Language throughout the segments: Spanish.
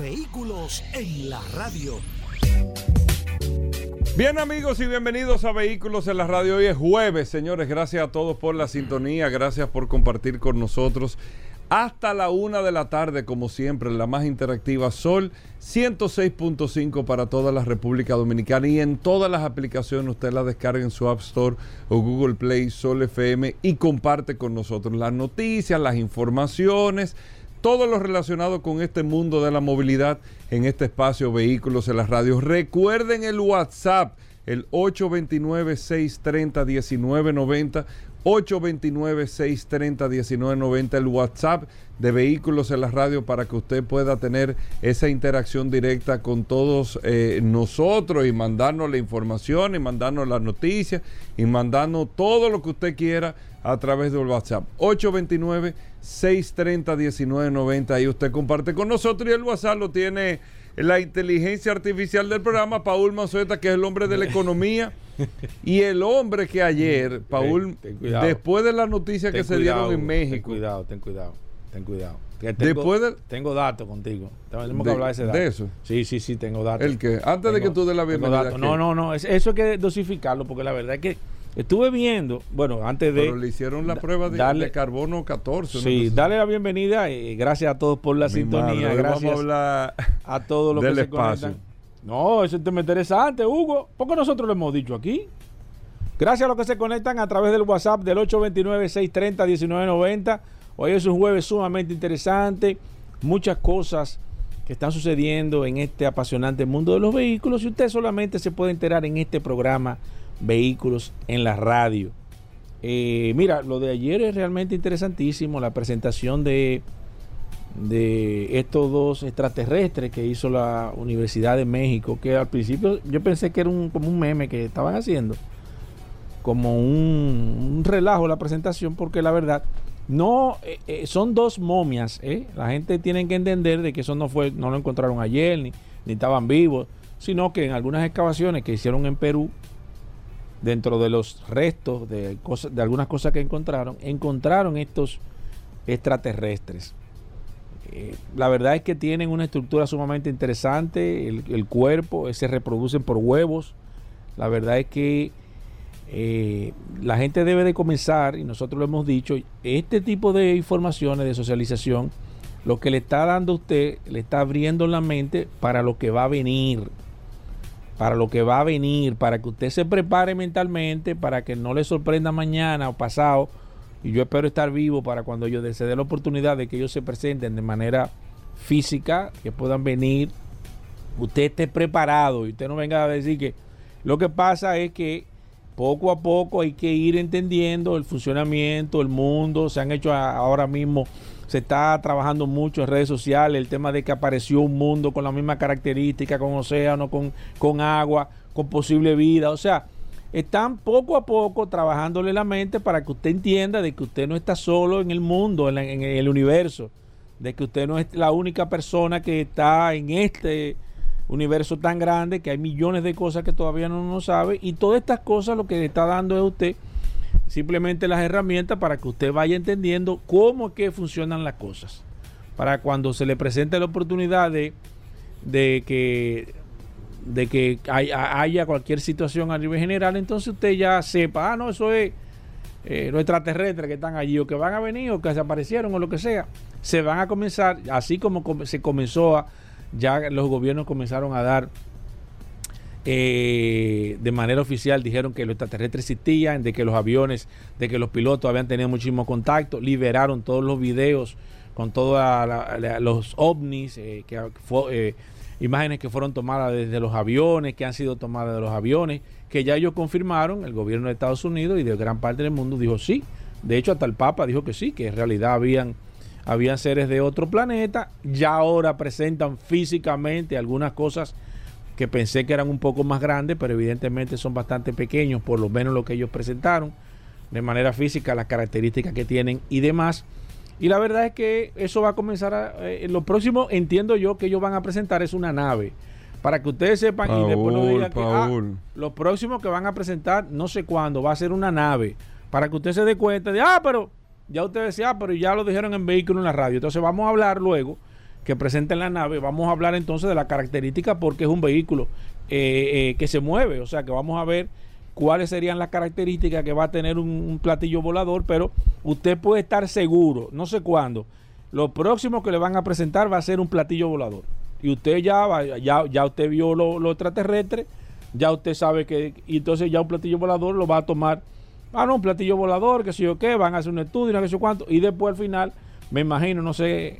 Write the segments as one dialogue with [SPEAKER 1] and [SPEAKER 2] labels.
[SPEAKER 1] Vehículos en la radio.
[SPEAKER 2] Bien amigos y bienvenidos a Vehículos en la Radio. Hoy es jueves, señores. Gracias a todos por la sintonía. Gracias por compartir con nosotros. Hasta la una de la tarde, como siempre, la más interactiva Sol 106.5 para toda la República Dominicana y en todas las aplicaciones usted la descarga en su App Store o Google Play Sol FM y comparte con nosotros las noticias, las informaciones, todo lo relacionado con este mundo de la movilidad en este espacio Vehículos en las Radios. Recuerden el WhatsApp, el 829-630-1990. 829-630-1990, el WhatsApp de Vehículos en la Radio para que usted pueda tener esa interacción directa con todos eh, nosotros y mandarnos la información y mandarnos las noticias y mandarnos todo lo que usted quiera a través del WhatsApp. 829-630-1990, ahí usted comparte con nosotros y el WhatsApp lo tiene la inteligencia artificial del programa, Paul Manzueta, que es el hombre de la economía. Y el hombre que ayer, Paul, después de las noticias que se dieron en México.
[SPEAKER 3] Ten cuidado, ten cuidado, ten cuidado.
[SPEAKER 2] Tengo, después de,
[SPEAKER 3] tengo datos contigo. Tenemos
[SPEAKER 2] que
[SPEAKER 3] hablar de ese dato.
[SPEAKER 2] ¿De eso?
[SPEAKER 3] Sí, sí, sí, tengo datos.
[SPEAKER 2] ¿El qué? Antes de que tú des la bienvenida.
[SPEAKER 3] No, no, no. Eso hay que dosificarlo porque la verdad es que estuve viendo, bueno, antes de...
[SPEAKER 2] Pero le hicieron la prueba de, darle, carbono 14.
[SPEAKER 3] Sí, dale la bienvenida y gracias a todos por la sintonía. gracias
[SPEAKER 2] a,
[SPEAKER 3] a todos los que se conectan. No, ese tema interesante, Hugo. Porque nosotros lo hemos dicho aquí. Gracias a los que se conectan a través del WhatsApp del 829-630-1990. Hoy es un jueves sumamente interesante. Muchas cosas que están sucediendo en este apasionante mundo de los vehículos y usted solamente se puede enterar en este programa Vehículos en la Radio. Eh, mira, lo de ayer es realmente interesantísimo, la presentación de, de estos dos extraterrestres que hizo la Universidad de México, que al principio yo pensé que era un, como un meme que estaban haciendo como un, relajo la presentación porque la verdad no eh, eh, son dos momias ¿eh? la gente tiene que entender de que eso no fue no lo encontraron ayer ni, ni estaban vivos sino que en algunas excavaciones que hicieron en Perú dentro de los restos de de algunas cosas que encontraron encontraron estos extraterrestres la verdad es que tienen una estructura sumamente interesante el, cuerpo se reproducen por huevos. La verdad es que eh, la gente debe de comenzar, y nosotros lo hemos dicho, este tipo de informaciones de socialización, lo que le está dando a usted, le está abriendo la mente para lo que va a venir, para lo que va a venir, para que usted se prepare mentalmente, para que no le sorprenda mañana o pasado, y yo espero estar vivo para cuando yo se dé la oportunidad de que ellos se presenten de manera física, que puedan venir, usted esté preparado y usted no venga a decir que lo que pasa es que poco a poco hay que ir entendiendo el funcionamiento, el mundo, se han hecho ahora mismo, se está trabajando mucho en redes sociales, el tema de que apareció un mundo con la misma característica, con océano, con, con agua, con posible vida, o sea, están poco a poco trabajándole la mente para que usted entienda de que usted no está solo en el mundo, en, el universo, de que usted no es la única persona que está en este universo tan grande que hay millones de cosas que todavía no sabe y todas estas cosas lo que le está dando es a usted simplemente las herramientas para que usted vaya entendiendo cómo es que funcionan las cosas. Para cuando se le presente la oportunidad de, que de que haya cualquier situación a nivel general, entonces usted ya sepa, ah, no, eso es eh, los extraterrestres que están allí o que van a venir o que desaparecieron o lo que sea. Se van a comenzar, así como se comenzó a, ya los gobiernos comenzaron a dar eh, de manera oficial dijeron que los extraterrestres existían, de que los aviones, de que los pilotos habían tenido muchísimo contacto, liberaron todos los videos con todos los ovnis, eh, que eh, imágenes que fueron tomadas desde los aviones, que han sido tomadas de los aviones, que ya ellos confirmaron, el gobierno de Estados Unidos y de gran parte del mundo dijo sí, de hecho hasta el Papa dijo que sí, que en realidad habían habían seres de otro planeta, ya ahora presentan físicamente algunas cosas que pensé que eran un poco más grandes, pero evidentemente son bastante pequeños, por lo menos lo que ellos presentaron, de manera física, las características que tienen y demás. Y la verdad es que eso va a comenzar a... Eh, lo próximo, entiendo yo, que ellos van a presentar es una nave. Para que ustedes sepan y después no digan que... ah, lo próximo que van a presentar, no sé cuándo, va a ser una nave. Para que usted se dé cuenta de, ah, pero ya usted decía, ah, pero ya lo dijeron en vehículo en la radio. Entonces vamos a hablar luego que presenten la nave. Vamos a hablar entonces de la característica porque es un vehículo eh, eh, que se mueve. O sea que vamos a ver cuáles serían las características que va a tener un, platillo volador. Pero usted puede estar seguro, no sé cuándo. Lo próximo que le van a presentar va a ser un platillo volador. Y usted ya va- ya, ya usted vio lo, lo extraterrestre, ya usted sabe que, y entonces ya un platillo volador lo va a tomar, ah no, un platillo volador, que sé yo qué, van a hacer un estudio, no sé cuánto, y después al final, me imagino, no sé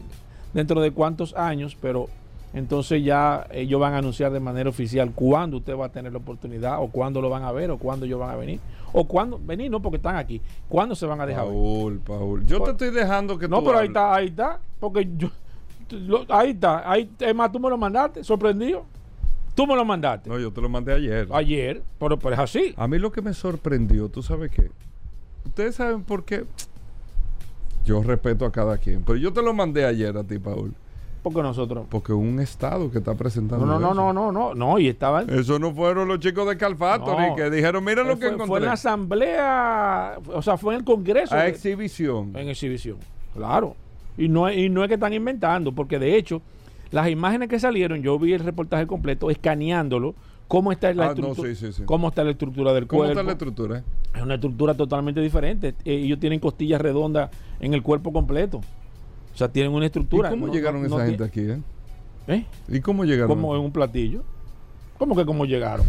[SPEAKER 3] dentro de cuántos años, pero entonces ya ellos van a anunciar de manera oficial cuándo usted va a tener la oportunidad, o cuándo lo van a ver, o cuándo ellos van a venir, o cuándo, venir no porque están aquí, cuándo se van a dejar ver.
[SPEAKER 2] Paul, Paul. Yo te estoy dejando que
[SPEAKER 3] No,
[SPEAKER 2] tú
[SPEAKER 3] pero ahí está, ahí está. Porque yo. lo- ahí está. Ahí, es más, tú me lo mandaste, sorprendido. Tú me lo mandaste.
[SPEAKER 2] No, yo te lo mandé ayer.
[SPEAKER 3] Ayer, pero, pero es así.
[SPEAKER 2] A mí lo que me sorprendió, ¿tú sabes qué? Ustedes saben por qué. Yo respeto a cada quien, pero yo te lo mandé ayer a ti, Paul.
[SPEAKER 3] Porque nosotros.
[SPEAKER 2] Porque un estado que está presentando.
[SPEAKER 3] No, no, no, no, no, no. Y estaban.
[SPEAKER 2] Eso no fueron los chicos de Calfato,
[SPEAKER 3] No.
[SPEAKER 2] que dijeron, mira lo que
[SPEAKER 3] fue,
[SPEAKER 2] encontré.
[SPEAKER 3] fue en la asamblea, o sea, fue en el Congreso.
[SPEAKER 2] a exhibición.
[SPEAKER 3] en exhibición. Claro. Y no, es- y no es que están inventando, porque de hecho, las imágenes que salieron, yo vi el reportaje completo escaneándolo, cómo está la
[SPEAKER 2] Ah,
[SPEAKER 3] estructura, cómo está la estructura del
[SPEAKER 2] ¿Cómo
[SPEAKER 3] cuerpo.
[SPEAKER 2] está la estructura?
[SPEAKER 3] Es una estructura totalmente diferente. Eh, ellos tienen costillas redondas en el cuerpo completo. O sea, tienen una
[SPEAKER 2] ¿Y
[SPEAKER 3] estructura.
[SPEAKER 2] cómo
[SPEAKER 3] No-
[SPEAKER 2] llegaron
[SPEAKER 3] no-
[SPEAKER 2] esa
[SPEAKER 3] no
[SPEAKER 2] gente aquí, eh?
[SPEAKER 3] ¿Eh?
[SPEAKER 2] ¿Y cómo llegaron?
[SPEAKER 3] Como en un platillo. ¿Cómo que cómo llegaron?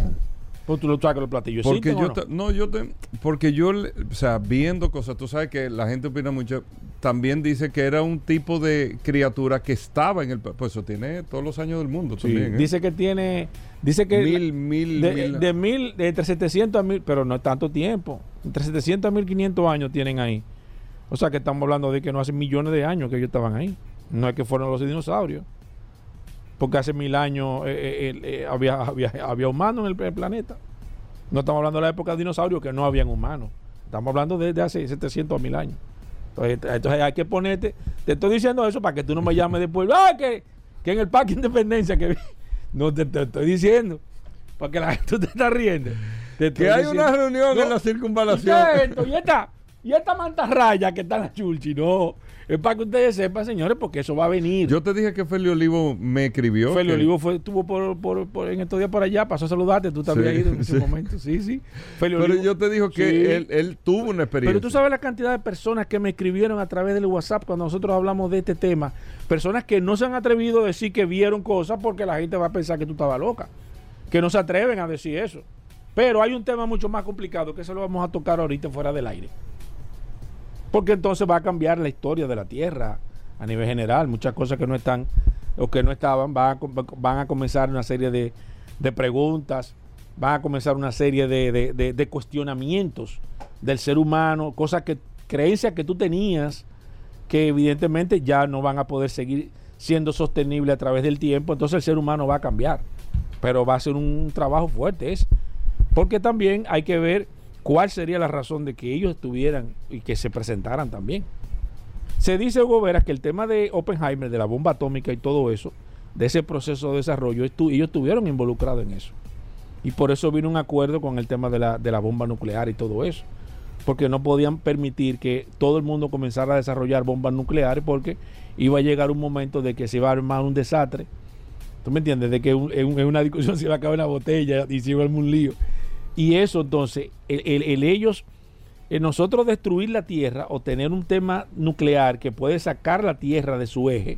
[SPEAKER 3] Pues tú lo que los platillos
[SPEAKER 2] Porque yo,
[SPEAKER 3] ¿o no?
[SPEAKER 2] te- no, yo te, porque yo, le- o sea, viendo cosas, tú sabes que la gente opina mucho, también dice que era un tipo de criatura que estaba en el, pues eso tiene todos los años del mundo
[SPEAKER 3] Sí,
[SPEAKER 2] también, ¿eh?
[SPEAKER 3] Dice que tiene. Dice que.
[SPEAKER 2] mil, mil,
[SPEAKER 3] de,
[SPEAKER 2] mil.
[SPEAKER 3] de mil, de entre 700 a mil, pero no es tanto tiempo. Entre 700 a 1500 años tienen ahí. O sea que estamos hablando de que no hace millones de años que ellos estaban ahí. No es que fueron los dinosaurios. Porque hace mil años eh, eh, eh, había, había, había humanos en el, el planeta. No estamos hablando de la época de dinosaurios que no habían humanos. Estamos hablando de, de hace 700 a mil años. Entonces, entonces hay que ponerte. Te estoy diciendo eso para que tú no me llames después. ¡Ah, que, que en el Parque Independencia! que vi". No te, te estoy diciendo. Para que la gente te está riendo. Te
[SPEAKER 2] que hay
[SPEAKER 3] diciendo.
[SPEAKER 2] una reunión
[SPEAKER 3] No,
[SPEAKER 2] en la
[SPEAKER 3] ¿Y
[SPEAKER 2] circunvalación.
[SPEAKER 3] esto? ¿Y esta, y esta mantarraya que está en la chulchi? No. Es para que ustedes sepan, señores, porque eso va a venir.
[SPEAKER 2] Yo te dije que Feli Olivo me escribió.
[SPEAKER 3] Feli
[SPEAKER 2] que-
[SPEAKER 3] Olivo fue, estuvo por, por- por- en estos días por allá, pasó a saludarte, tú también
[SPEAKER 2] Sí,
[SPEAKER 3] ido en
[SPEAKER 2] sí.
[SPEAKER 3] momento. Sí, sí. Feli
[SPEAKER 2] Pero
[SPEAKER 3] Olivo-
[SPEAKER 2] yo te dijo que
[SPEAKER 3] Sí.
[SPEAKER 2] él, él tuvo una experiencia.
[SPEAKER 3] Pero tú sabes la cantidad de personas que me escribieron a través del WhatsApp cuando nosotros hablamos de este tema. Personas que no se han atrevido a decir que vieron cosas porque la gente va a pensar que tú estabas loca. Que no se atreven a decir eso. Pero hay un tema mucho más complicado que eso lo vamos a tocar ahorita fuera del aire. Porque entonces va a cambiar la historia de la Tierra a nivel general. Muchas cosas que no están o que no estaban van a, comenzar una serie de, de preguntas, van a comenzar una serie de, de- de- de cuestionamientos del ser humano, cosas que, creencias que tú tenías que evidentemente ya no van a poder seguir siendo sostenibles a través del tiempo. Entonces el ser humano va a cambiar. Pero va a ser un trabajo fuerte. Es porque también hay que ver cuál sería la razón de que ellos estuvieran y que se presentaran también. Se dice, Hugo Veras, que el tema de Oppenheimer, de la bomba atómica y todo eso, de ese proceso de desarrollo, ellos estuvieron involucrados en eso. Y por eso vino un acuerdo con el tema de la, de la bomba nuclear y todo eso. Porque no podían permitir que todo el mundo comenzara a desarrollar bombas nucleares porque iba a llegar un momento de que se iba a armar un desastre. ¿Tú me entiendes? De que en una discusión se iba a acabar una botella y se iba a armar un lío. Y eso entonces, el, el- el ellos, el nosotros destruir la Tierra o tener un tema nuclear que puede sacar la Tierra de su eje,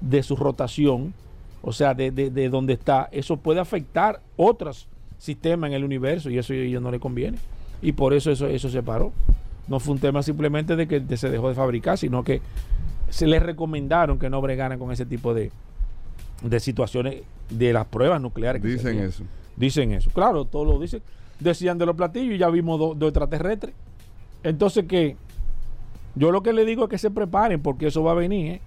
[SPEAKER 3] de su rotación, o sea, de, de, de donde está, eso puede afectar otros sistemas en el universo y eso a ellos no les conviene. Y por eso eso, eso se paró. No fue un tema simplemente de que se dejó de fabricar, sino que se les recomendaron que no bregaran con ese tipo de, de situaciones de las pruebas nucleares.
[SPEAKER 2] Dicen eso.
[SPEAKER 3] Dicen eso. Claro, todos lo dicen. Decían de los platillos y ya vimos dos extraterrestres. Entonces, ¿qué? Yo lo que le digo es que se preparen porque eso va a venir. ¿eh?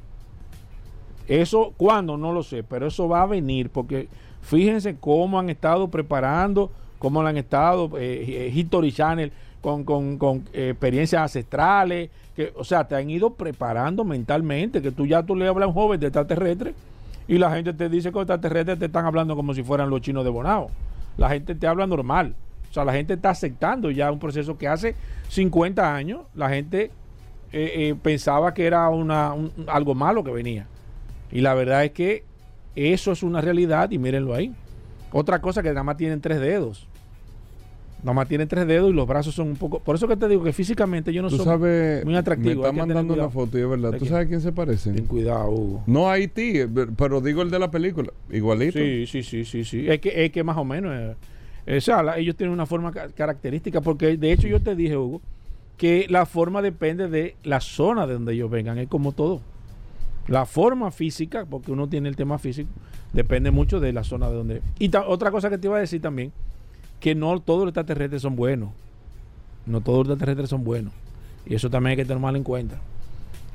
[SPEAKER 3] Eso, ¿cuándo? No lo sé, pero eso va a venir porque fíjense cómo han estado preparando, cómo han estado, eh, History Channel con, con, con eh, experiencias ancestrales, que, o sea, te han ido preparando mentalmente, que tú ya tú le hablas a un joven de extraterrestre y la gente te dice que los extraterrestres te están hablando como si fueran los chinos de Bonao. La gente te habla normal. O sea, la gente está aceptando ya un proceso que hace 50 años la gente eh, eh, pensaba que era una, un- algo malo que venía. Y la verdad es que eso es una realidad y mírenlo ahí. Otra cosa que nada más tienen tres dedos. Nada más tienen tres dedos y los brazos son un poco... Por eso que te digo que físicamente yo no soy muy atractivo.
[SPEAKER 2] me está mandando una foto y es verdad.
[SPEAKER 3] ¿De
[SPEAKER 2] ¿Tú sabes a quién se parece?
[SPEAKER 3] Ten cuidado, Hugo.
[SPEAKER 2] No Haití, pero digo el de la película. Igualito.
[SPEAKER 3] Sí, sí, sí, sí, sí. Es que, es que más o menos... eh, o sea, la- ellos tienen una forma ca- característica porque de hecho yo te dije, Hugo, que la forma depende de la zona de donde ellos vengan. Es como todo. La forma física, porque uno tiene el tema físico, depende mucho de la zona de donde... Y otra cosa que te iba a decir también, que no todos los extraterrestres son buenos. No todos los extraterrestres son buenos. Y eso también hay que tenerlo en cuenta.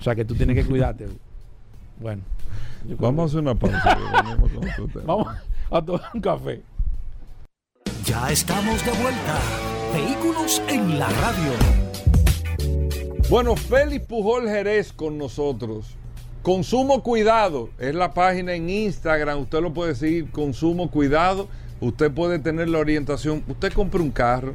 [SPEAKER 3] O sea, que tú tienes que cuidarte. Bueno.
[SPEAKER 2] Vamos a hacer una pausa.
[SPEAKER 3] vamos a tomar un café.
[SPEAKER 1] Ya estamos de vuelta. Vehículos en la radio.
[SPEAKER 2] Bueno, Félix Pujol Jerez con nosotros. Consumo Cuidado es la página en Instagram. Usted lo puede seguir, Consumo Cuidado. Usted puede tener la orientación. Usted compra un carro,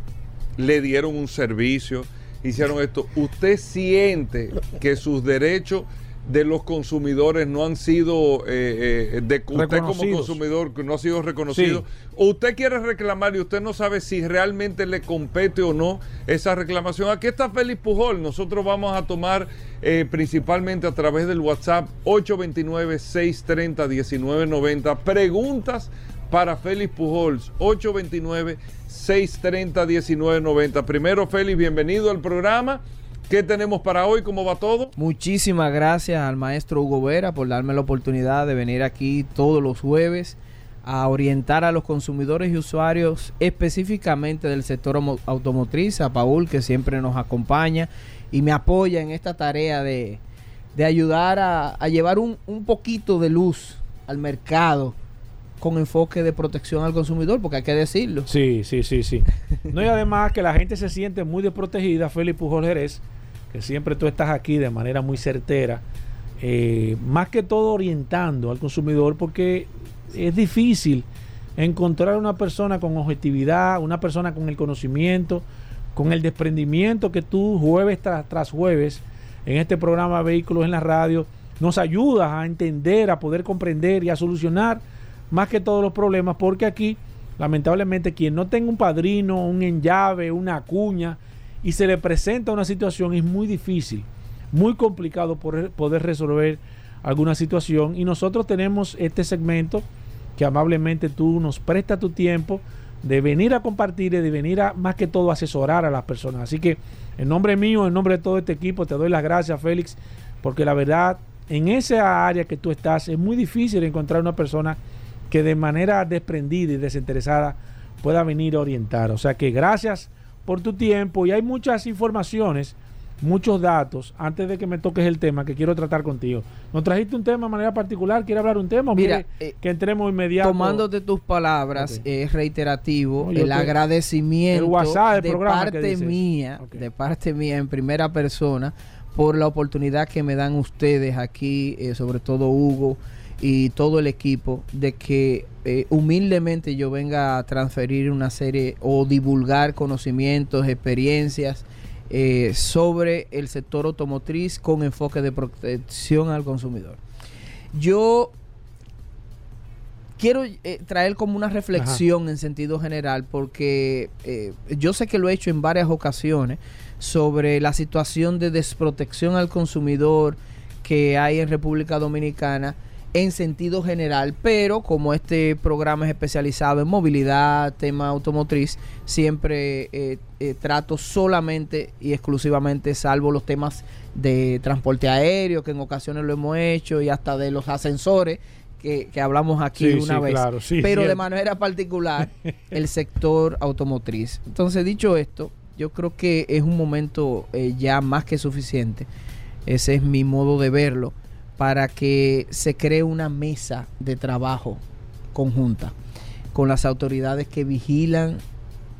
[SPEAKER 2] le dieron un servicio, hicieron esto. Usted siente que sus derechos de los consumidores no han sido, eh, eh, de usted como
[SPEAKER 3] Reconocidos.
[SPEAKER 2] consumidor, que no ha sido reconocido. Usted quiere reclamar y usted no sabe si realmente le compete o no esa reclamación. Aquí está Félix Pujol. Nosotros vamos a tomar eh, principalmente a través del WhatsApp 829-630-1990 preguntas para Félix Pujols 829-630-1990. Primero, Félix, bienvenido al programa. ¿Qué tenemos para hoy? ¿Cómo va todo?
[SPEAKER 4] Muchísimas gracias al maestro Hugo Vera por darme la oportunidad de venir aquí todos los jueves a orientar a los consumidores y usuarios específicamente del sector automotriz, a Paul que siempre nos acompaña y me apoya en esta tarea de, de ayudar a, a llevar un, un poquito de luz al mercado con enfoque de protección al consumidor, porque hay que decirlo.
[SPEAKER 3] Sí, sí, sí, sí. No, y además que la gente se siente muy desprotegida, Félix Pujol Jerez, que siempre tú estás aquí de manera muy certera, eh, más que todo orientando al consumidor, porque es difícil encontrar una persona con objetividad, una persona con el conocimiento, con el desprendimiento que tú jueves tras, tras jueves en este programa Vehículos en la Radio nos ayudas a entender, a poder comprender y a solucionar más que todos los problemas, porque aquí, lamentablemente, quien no tenga un padrino, un enllave, una cuña, y se le presenta una situación, es muy difícil, muy complicado poder resolver alguna situación. Y nosotros tenemos este segmento que amablemente tú nos prestas tu tiempo de venir a compartir y de venir a, más que todo, asesorar a las personas. Así que, en nombre mío, en nombre de todo este equipo, te doy las gracias, Félix, porque la verdad, en esa área que tú estás, es muy difícil encontrar una persona que de manera desprendida y desinteresada pueda venir a orientar. O sea que gracias por tu tiempo y hay muchas informaciones, muchos datos, antes de que me toques el tema que quiero tratar contigo. ¿Nos trajiste un tema de manera particular? ¿Quieres hablar un tema
[SPEAKER 4] Mira,
[SPEAKER 3] quiere
[SPEAKER 4] eh,
[SPEAKER 3] que entremos inmediato?
[SPEAKER 4] Tomándote tus palabras, es reiterativo
[SPEAKER 3] No,
[SPEAKER 4] el
[SPEAKER 3] te-
[SPEAKER 4] agradecimiento
[SPEAKER 3] el WhatsApp del
[SPEAKER 4] de parte mía, de parte mía en primera persona, por la oportunidad que me dan ustedes aquí, eh, sobre todo Hugo y todo el equipo, de que eh, humildemente yo venga a transferir una serie o divulgar conocimientos, experiencias eh, sobre el sector automotriz con enfoque de protección al consumidor. Yo quiero eh, traer como una reflexión en sentido general porque yo sé que lo he hecho en varias ocasiones sobre la situación de desprotección al consumidor que hay en República Dominicana en sentido general, pero como este programa es especializado en movilidad, tema automotriz, siempre eh, eh, trato solamente y exclusivamente, salvo los temas de transporte aéreo, que en ocasiones lo hemos hecho, y hasta de los ascensores, que, que hablamos aquí
[SPEAKER 3] Sí,
[SPEAKER 4] una
[SPEAKER 3] sí,
[SPEAKER 4] vez.
[SPEAKER 3] claro, sí,
[SPEAKER 4] pero de manera particular, el sector automotriz. Entonces, dicho esto, Yo creo que es un momento eh, ya más que suficiente. Ese es mi modo de verlo para que se cree una mesa de trabajo conjunta con las autoridades que vigilan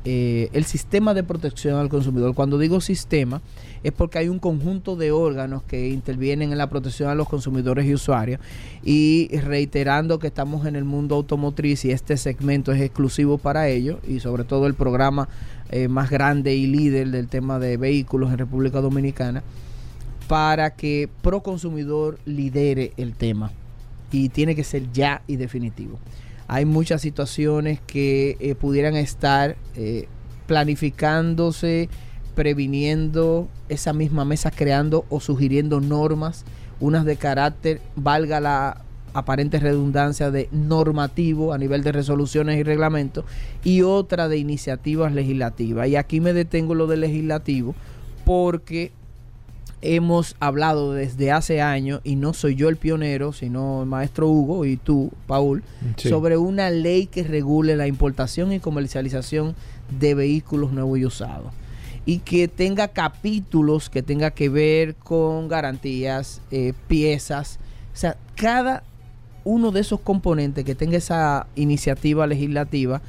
[SPEAKER 4] eh, el sistema de protección al consumidor. Cuando digo sistema, es porque hay un conjunto de órganos que intervienen en la protección a los consumidores y usuarios. Y reiterando que estamos en el mundo automotriz y este segmento es exclusivo para ello, y sobre todo el programa eh, más grande y líder del tema de vehículos en República Dominicana, para que Proconsumidor lidere el tema. Y tiene que ser ya y definitivo hay muchas situaciones que eh, pudieran estar eh, planificándose, previniendo esa misma mesa, creando o sugiriendo normas, unas de carácter, valga la aparente redundancia de normativo a nivel de resoluciones y reglamentos y otra de iniciativas legislativas. Y aquí me detengo lo de legislativo porque hemos hablado desde hace años, y no soy yo el pionero, sino el maestro Hugo y tú, Paul, sobre una ley que regule la importación y comercialización de vehículos nuevos y usados. Y que tenga capítulos que tenga que ver con garantías, eh, piezas. O sea, cada uno de esos componentes que tenga esa iniciativa legislativa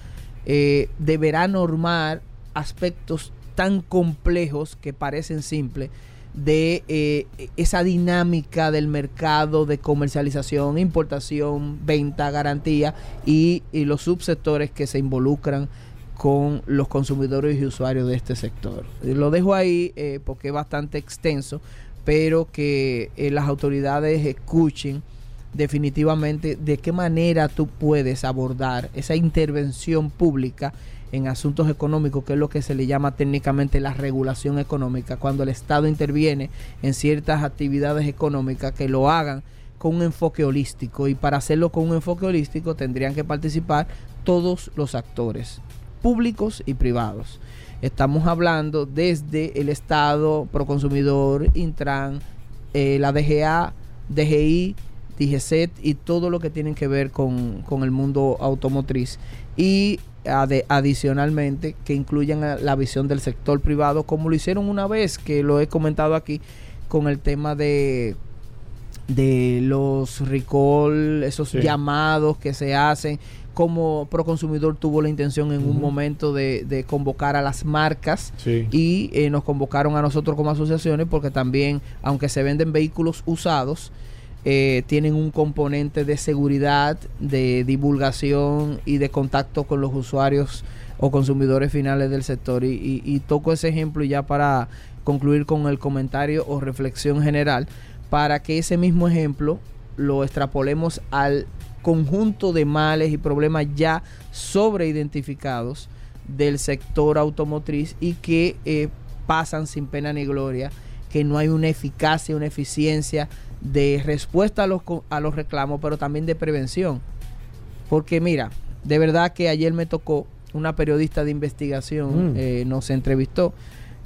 [SPEAKER 4] eh, deberá normar aspectos tan complejos que parecen simples de eh, esa dinámica del mercado de comercialización, importación, venta, garantía y, los subsectores que se involucran con los consumidores y usuarios de este sector. Lo dejo ahí eh, porque es bastante extenso, pero que eh, las autoridades escuchen definitivamente de qué manera tú puedes abordar esa intervención pública en asuntos económicos, que es lo que se le llama técnicamente la regulación económica, cuando el Estado interviene en ciertas actividades económicas que lo hagan con un enfoque holístico y para hacerlo con un enfoque holístico tendrían que participar todos los actores, públicos y privados. Estamos hablando desde el Estado, Proconsumidor, Intran, eh, la DGA, DGI, DGCET y todo lo que tienen que ver con, con el mundo automotriz. Y adicionalmente que incluyan la visión del sector privado, como lo hicieron una vez, que lo he comentado aquí, con el tema de de los recall, esos llamados que se hacen, como Proconsumidor tuvo la intención en un momento de, convocar a las marcas y eh, nos convocaron a nosotros como asociaciones porque también, aunque se venden vehículos usados, eh, tienen un componente de seguridad, de divulgación y de contacto con los usuarios o consumidores finales del sector. Y, toco ese ejemplo ya para concluir con el comentario o reflexión general, para que ese mismo ejemplo lo extrapolemos al conjunto de males y problemas ya sobreidentificados del sector automotriz y que eh, pasan sin pena ni gloria, que no hay una eficacia, una eficiencia de respuesta a los, a los reclamos, pero también de prevención. Porque mira, de verdad que ayer me tocó una periodista de investigación, mm. eh, nos entrevistó,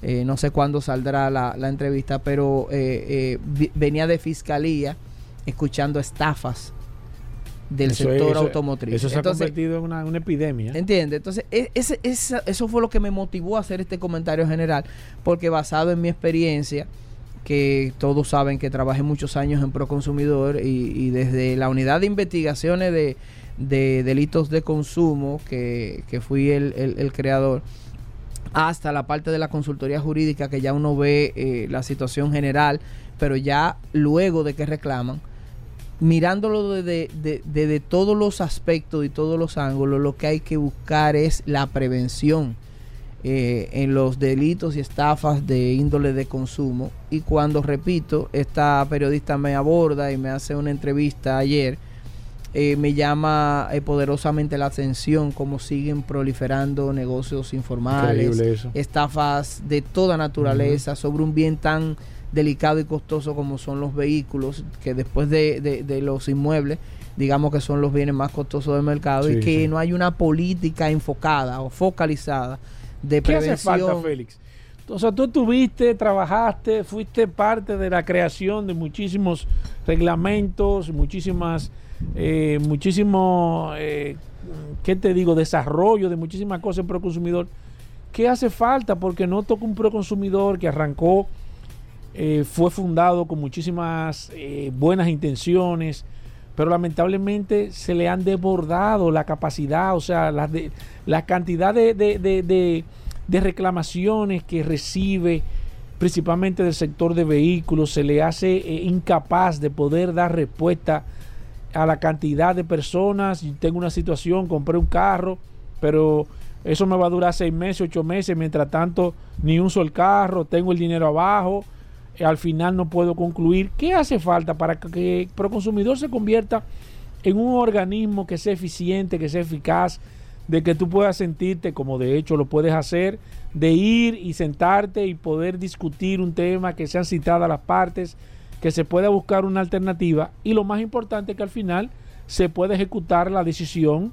[SPEAKER 4] eh, no sé cuándo saldrá la, entrevista, pero eh, venía de fiscalía escuchando estafas del sector automotriz.
[SPEAKER 3] Eso se ha convertido en una, epidemia.
[SPEAKER 4] Entiende, entonces e, eso fue lo que me motivó a hacer este comentario general, porque basado en mi experiencia, que todos saben que trabajé muchos años en Proconsumidor y, y desde la unidad de investigaciones de, delitos de consumo, que, fui el, creador, hasta la parte de la consultoría jurídica, que ya uno ve eh, la situación general, pero ya luego de que reclaman, mirándolo desde de, todos los aspectos y todos los ángulos, lo que hay que buscar es la prevención eh, en los delitos y estafas de índole de consumo. Y cuando, repito, esta periodista me aborda y me hace una entrevista ayer, eh, me llama eh, poderosamente la atención cómo siguen proliferando negocios informales, estafas de toda naturaleza sobre un bien tan delicado y costoso como son los vehículos, que después de, los inmuebles, digamos que son los bienes más costosos del mercado y que no hay una política enfocada o focalizada de ¿Qué hace falta,
[SPEAKER 3] Félix? Entonces tú tuviste, trabajaste, fuiste parte de la creación de muchísimos reglamentos, muchísimas, eh, muchísimo, eh, ¿qué te digo? Desarrollo de muchísimas cosas en pro consumidor. ¿qué hace falta? Porque no toca un proconsumidor que arrancó, eh, fue fundado con muchísimas eh, buenas intenciones, pero lamentablemente se le han desbordado la capacidad, o sea, la, de, la cantidad de, de, de, reclamaciones que recibe principalmente del sector de vehículos, se le hace eh, incapaz de poder dar respuesta a la cantidad de personas. Yo tengo una situación, compré un carro, pero eso me va a durar seis meses, ocho meses, mientras tanto ni uso el carro, tengo el dinero abajo, al final no puedo concluir. ¿Qué hace falta para que el consumidor se convierta en un organismo que sea eficiente, que sea eficaz, de que tú puedas sentirte, como de hecho lo puedes hacer, de ir y sentarte y poder discutir un tema, que sean citadas las partes, que se pueda buscar una alternativa y lo más importante que al final se pueda ejecutar la decisión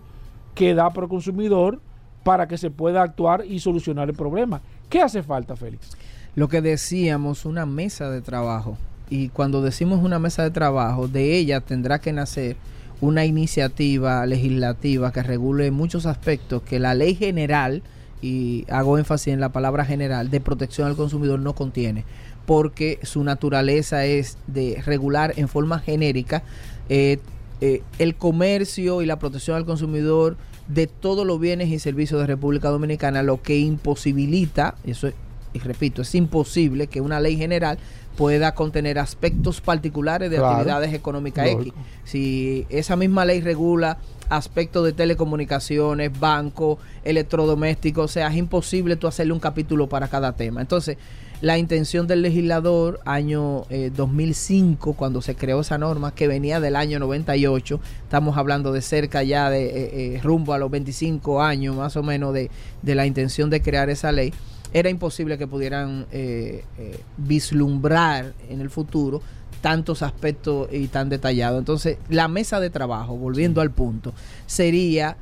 [SPEAKER 3] que da por consumidor para que se pueda actuar y solucionar el problema. ¿Qué hace falta, Félix?
[SPEAKER 4] Lo que decíamos, una mesa de trabajo. Y cuando decimos una mesa de trabajo, de ella tendrá que nacer una iniciativa legislativa que regule muchos aspectos que la ley general, y hago énfasis en la palabra general, de protección al consumidor no contiene, porque su naturaleza es de regular en forma genérica eh, eh, el comercio y la protección al consumidor de todos los bienes y servicios de República Dominicana, lo que imposibilita, eso y repito, es imposible que una ley general pueda contener aspectos particulares de actividades económicas X. Si esa misma ley regula aspectos de telecomunicaciones, banco, electrodomésticos, o sea, es imposible tú hacerle un capítulo para cada tema. Entonces, la intención del legislador, año 2005, eh, cuando se creó esa norma, que venía del año 98, estamos hablando de cerca ya de eh, eh, rumbo a los 25 años más o menos de, de la intención de crear esa ley era imposible que pudieran eh, eh, vislumbrar en el futuro tantos aspectos y tan detallados. Entonces, la mesa de trabajo, volviendo al punto, sería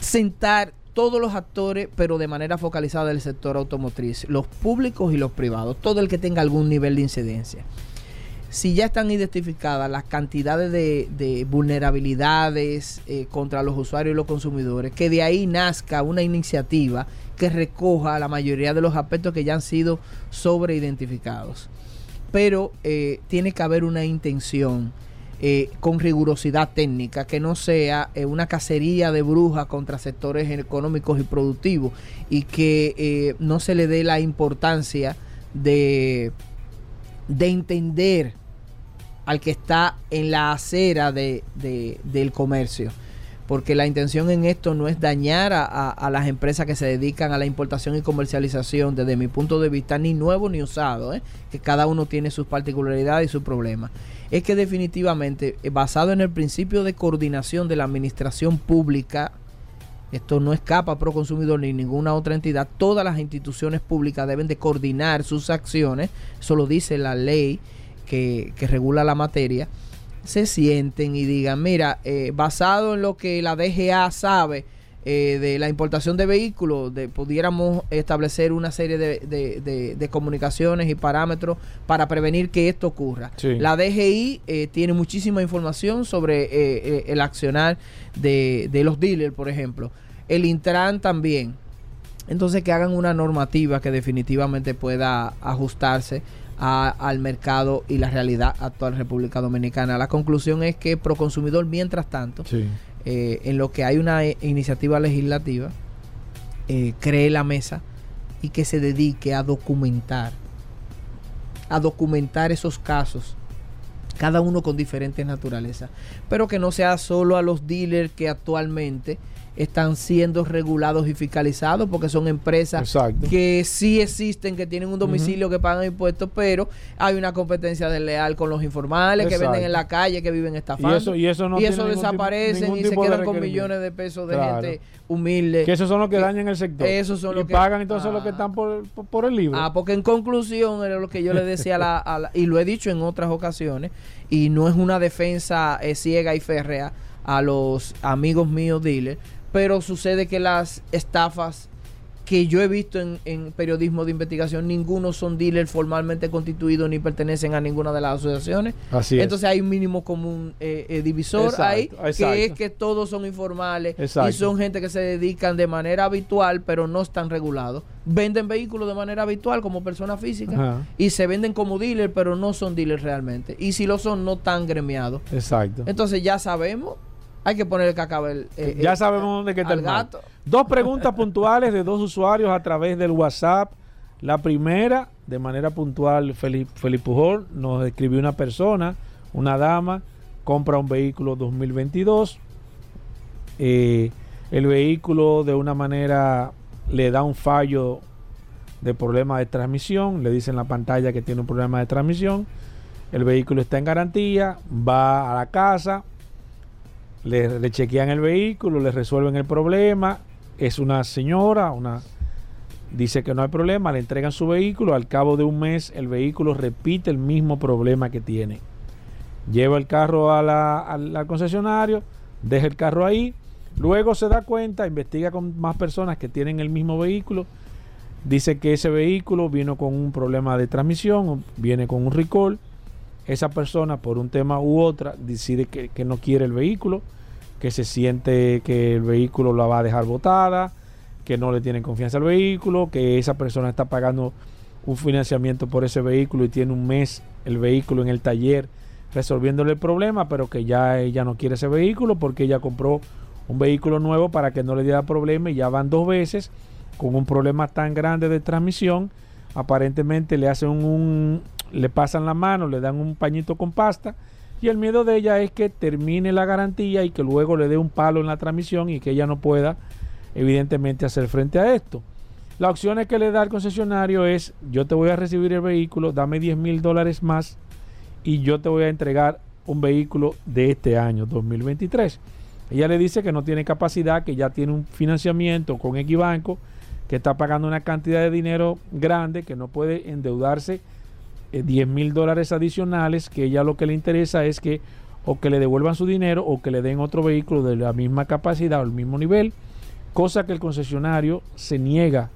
[SPEAKER 4] sentar todos los actores, pero de manera focalizada del sector automotriz, los públicos y los privados, todo el que tenga algún nivel de incidencia si ya están identificadas las cantidades de, vulnerabilidades eh, contra los usuarios y los consumidores, que de ahí nazca una iniciativa que recoja la mayoría de los aspectos que ya han sido sobreidentificados. Pero eh, tiene que haber una intención eh, con rigurosidad técnica, que no sea una cacería de brujas contra sectores económicos y productivos y que no se le dé la importancia de, de entender al que está en la acera de, del comercio. Porque la intención en esto no es dañar a, las empresas que se dedican a la importación y comercialización, desde mi punto de vista, ni nuevo ni usado, ¿eh? que cada uno tiene sus particularidades y sus problemas. Es que definitivamente, eh, basado en el principio de coordinación de la administración pública, esto no escapa a Proconsumidor ni ninguna otra entidad, todas las instituciones públicas deben de coordinar sus acciones, eso lo dice la ley que, regula la materia, se sienten y digan, mira, eh, basado en lo que la DGA sabe eh, de la importación de vehículos, de, pudiéramos establecer una serie de, comunicaciones y parámetros para prevenir que esto ocurra. La DGI eh, tiene muchísima información sobre el accionar de, de los dealers, por ejemplo. El Intran también. Entonces que hagan una normativa que definitivamente pueda ajustarse al mercado y la realidad actual de República Dominicana. La conclusión es que Proconsumidor, mientras tanto, eh, en lo que hay una eh, iniciativa legislativa, eh, cree la mesa y que se dedique a documentar, a documentar esos casos cada uno con diferentes naturalezas, pero que no sea solo a los dealers que actualmente están siendo regulados y fiscalizados porque son empresas que sí existen, que tienen un domicilio, que pagan impuestos, pero hay una competencia desleal con los informales que venden en la calle, que viven estafando.
[SPEAKER 3] Y eso, y eso,
[SPEAKER 4] desaparecen y se quedan con millones de pesos de gente humilde.
[SPEAKER 3] Que esos son los que dañan el sector.
[SPEAKER 4] Esos son
[SPEAKER 3] y
[SPEAKER 4] los
[SPEAKER 3] que pagan entonces los que están por, por, el libro.
[SPEAKER 4] Ah, porque en conclusión era lo que yo le decía a la, y lo he dicho en otras ocasiones, y no es una defensa eh, ciega y férrea a los amigos míos dealers, pero sucede que las estafas que yo he visto en, en periodismo de investigación, ninguno son dealers formalmente constituidos ni pertenecen a ninguna de las asociaciones.
[SPEAKER 3] Así es.
[SPEAKER 4] Entonces hay un mínimo común eh, eh, divisor
[SPEAKER 3] Exacto,
[SPEAKER 4] ahí,
[SPEAKER 3] exacto.
[SPEAKER 4] que es que todos son informales
[SPEAKER 3] Exacto.
[SPEAKER 4] y son gente que se dedican de manera habitual, pero no están regulados. Venden vehículos de manera habitual como personas físicas
[SPEAKER 3] Ajá.
[SPEAKER 4] y se venden como dealers, pero no son dealers realmente. Y si lo son, no están gremiados.
[SPEAKER 3] Exacto.
[SPEAKER 4] Entonces ya sabemos, hay que poner el cacabel. eh,
[SPEAKER 3] ya
[SPEAKER 4] eh,
[SPEAKER 3] sabemos dónde está el mal.
[SPEAKER 4] gato.
[SPEAKER 3] Dos preguntas puntuales de dos usuarios a través del WhatsApp. La primera, de manera puntual, Felipe, Felipe Pujol nos escribió una persona, una dama, compra un vehículo 2022. Eh, el vehículo de una manera le da un fallo de problema de transmisión, le dice en la pantalla que tiene un problema de transmisión. El vehículo está en garantía, va a la casa, le, chequean el vehículo, le resuelven el problema. Es una señora, una dice que no hay problema, le entregan su vehículo. Al cabo de un mes, el vehículo repite el mismo problema que tiene. Lleva el carro a la- al, al concesionario, deja el carro ahí. Luego se da cuenta, investiga con más personas que tienen el mismo vehículo. Dice que ese vehículo vino con un problema de transmisión, viene con un recall. Esa persona, por un tema u otra, decide que, que no quiere el vehículo, que se siente que el vehículo la va a dejar botada, que no le tienen confianza al vehículo, que esa persona está pagando un financiamiento por ese vehículo y tiene un mes el vehículo en el taller resolviéndole el problema, pero que ya ella no quiere ese vehículo porque ella compró un vehículo nuevo para que no le diera problema y ya van dos veces con un problema tan grande de transmisión. Aparentemente le hacen un, le pasan la mano, le dan un pañito con pasta y el miedo de ella es que termine la garantía y que luego le dé un palo en la transmisión y que ella no pueda evidentemente hacer frente a esto. La opción que le da el concesionario es yo te voy a recibir el vehículo, dame 10 mil dólares más y yo te voy a entregar un vehículo de este año 2023. Ella le dice que no tiene capacidad, que ya tiene un financiamiento con Equibanco, que está pagando una cantidad de dinero grande, que no puede endeudarse eh, 10 mil dólares adicionales, que ella lo que le interesa es que o que le devuelvan su dinero o que le den otro vehículo de la misma capacidad o el mismo nivel, cosa que el concesionario se niega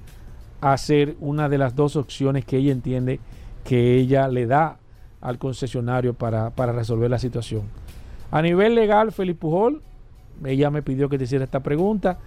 [SPEAKER 3] a hacer una de las dos opciones que ella entiende que ella le da al concesionario para, para resolver la situación. A nivel legal, Felipe Pujol, ella me pidió que te hiciera esta pregunta.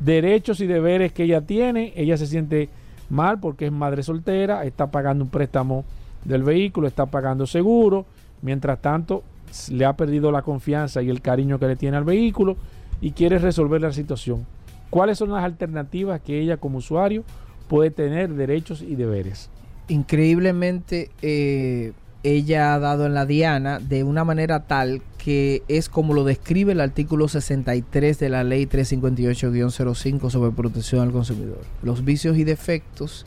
[SPEAKER 3] Derechos y deberes que ella tiene, ella se siente mal porque es madre soltera, está pagando un préstamo del vehículo, está pagando seguro, mientras tanto le ha perdido la confianza y el cariño que le tiene al vehículo y quiere resolver la situación. ¿Cuáles son las alternativas que ella como usuario puede tener derechos y deberes?
[SPEAKER 4] increíblemente eh, ella ha dado en la diana de una manera tal que es como lo describe el artículo 63 de la ley 358-05 sobre protección al consumidor. Los vicios y defectos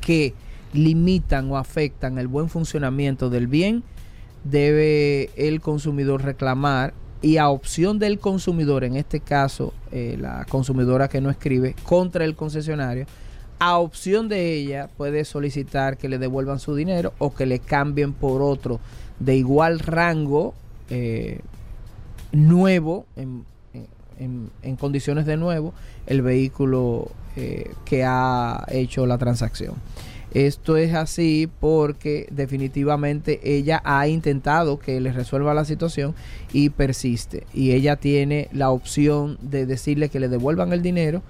[SPEAKER 4] que limitan o afectan el buen funcionamiento del bien debe el consumidor reclamar y a opción del consumidor, en este caso eh, la consumidora que no escribe, contra el concesionario, a opción de ella puede solicitar que le devuelvan su dinero o que le cambien por otro de igual rango eh, nuevo en, en- condiciones de nuevo el vehículo eh, que ha hecho la transacción. Esto es así porque definitivamente ella ha intentado que le resuelva la situación y persiste. Y ella tiene la opción de decirle que le devuelvan el dinero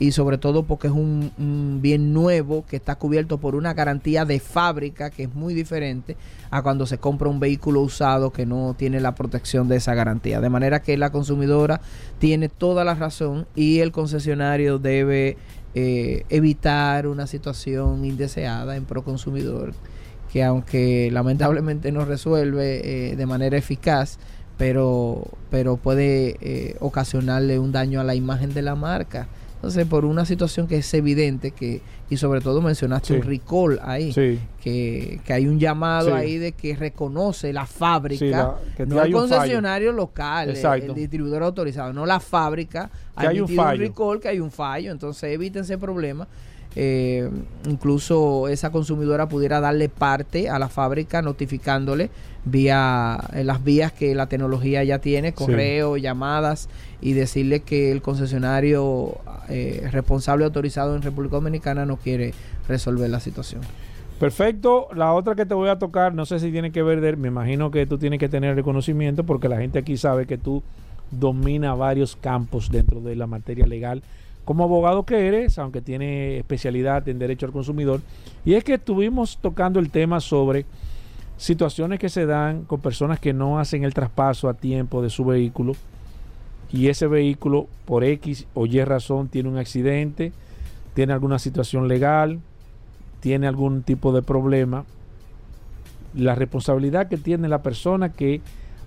[SPEAKER 4] y sobre todo porque es un, un bien nuevo que está cubierto por una garantía de fábrica que es muy diferente a cuando se compra un vehículo usado que no tiene la protección de esa garantía. De manera que la consumidora tiene toda la razón y el concesionario debe eh, evitar una situación indeseada en pro consumidor que aunque lamentablemente no resuelve eh, de manera eficaz, pero, pero puede eh, ocasionarle un daño a la imagen de la marca. Entonces, por una situación que es evidente que, y sobre todo mencionaste
[SPEAKER 3] Sí.
[SPEAKER 4] un recall ahí,
[SPEAKER 3] Sí.
[SPEAKER 4] que, que hay un llamado
[SPEAKER 3] Sí.
[SPEAKER 4] ahí de que reconoce la fábrica,
[SPEAKER 3] Sí, la- que
[SPEAKER 4] no el concesionario local, el, distribuidor autorizado, no la fábrica,
[SPEAKER 3] Que hay un fallo.
[SPEAKER 4] recall, que hay un fallo, entonces evítense problemas. Eh, incluso esa consumidora pudiera darle parte a la fábrica notificándole vía en las vías que la tecnología ya tiene, correo, llamadas y decirle que el concesionario eh, responsable autorizado en República Dominicana no quiere resolver la situación.
[SPEAKER 3] Perfecto. La otra que te voy a tocar, no sé si tiene que ver, me imagino que tú tienes que tener el conocimiento porque la gente aquí sabe que tú dominas varios campos dentro de la materia legal como abogado que eres, aunque tiene especialidad en derecho al consumidor, y es que estuvimos tocando el tema sobre situaciones que se dan con personas que no hacen el traspaso a tiempo de su vehículo y ese vehículo por X o Y razón tiene un accidente, tiene alguna situación legal, tiene algún tipo de problema, la responsabilidad que tiene la persona que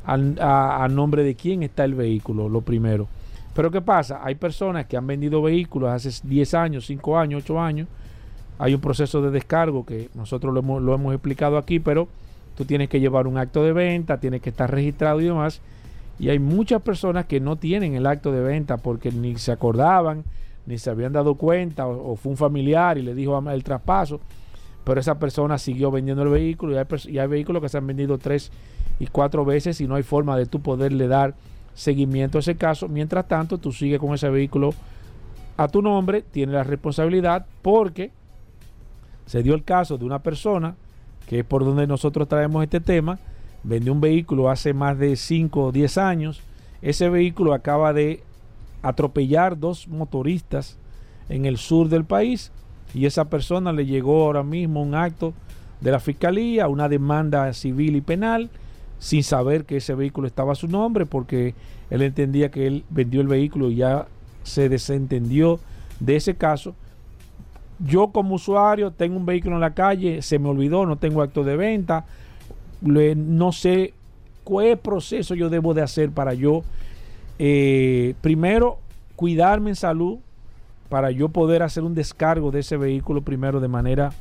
[SPEAKER 3] a, a nombre de quién está el vehículo, lo primero. Pero ¿qué pasa? Hay personas que han vendido vehículos hace 10 años, 5 años, 8 años. Hay un proceso de descargo que nosotros lo hemos, explicado aquí, pero tú tienes que llevar un acto de venta, tienes que estar registrado y demás. Y hay muchas personas que no tienen el acto de venta porque ni se acordaban, ni se habían dado cuenta, o, fue un familiar y le dijo el traspaso, pero esa persona siguió vendiendo el vehículo y hay, y hay vehículos que se han vendido tres y cuatro veces y no hay forma de tú poderle dar seguimiento a ese caso. Mientras tanto, tú sigues con ese vehículo a tu nombre, tienes la responsabilidad porque se dio el caso de una persona, que es por donde nosotros traemos este tema, vendió un vehículo hace más de 5 o 10 años, ese vehículo acaba de atropellar dos motoristas en el sur del país y esa persona le llegó ahora mismo un acto de la fiscalía, una demanda civil y penal sin saber que ese vehículo estaba a su nombre porque él entendía que él vendió el vehículo y ya se desentendió de ese caso. Yo como usuario tengo un vehículo en la calle, se me olvidó, no tengo acto de venta, no sé cuál proceso yo debo de hacer para yo, eh, primero, cuidarme en salud, para yo poder hacer un descargo de ese vehículo primero de manera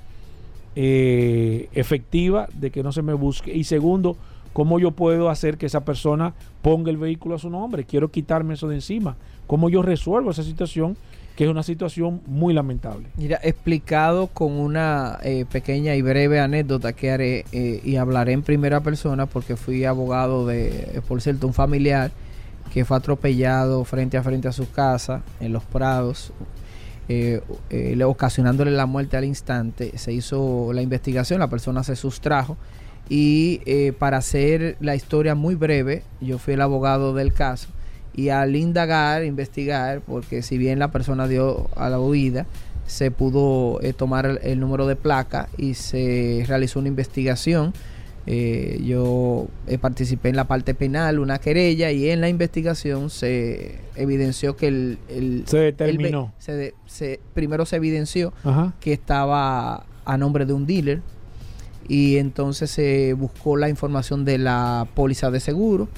[SPEAKER 3] eh, efectiva, de que no se me busque. Y segundo, ¿Cómo yo puedo hacer que esa persona ponga el vehículo a su nombre? Quiero quitarme eso de encima. ¿Cómo yo resuelvo esa situación? Que es una situación muy lamentable.
[SPEAKER 4] Mira, explicado con una eh, pequeña y breve anécdota que haré eh, y hablaré en primera persona porque fui abogado de, eh, por cierto, un familiar que fue atropellado frente a frente a su casa en Los Prados, ocasionándole la muerte al instante. Se hizo la investigación, la persona se sustrajo y eh, para hacer la historia muy breve, yo fui el abogado del caso. Y al indagar, investigar, porque si bien la persona dio a la huida, se pudo eh, tomar el, número de placa y se realizó una investigación. Eh, yo participé en la parte penal, una querella, y en la investigación se evidenció que el...
[SPEAKER 3] se determinó.
[SPEAKER 4] primero se evidenció que estaba a nombre de un dealer y entonces se buscó la información de la póliza de seguro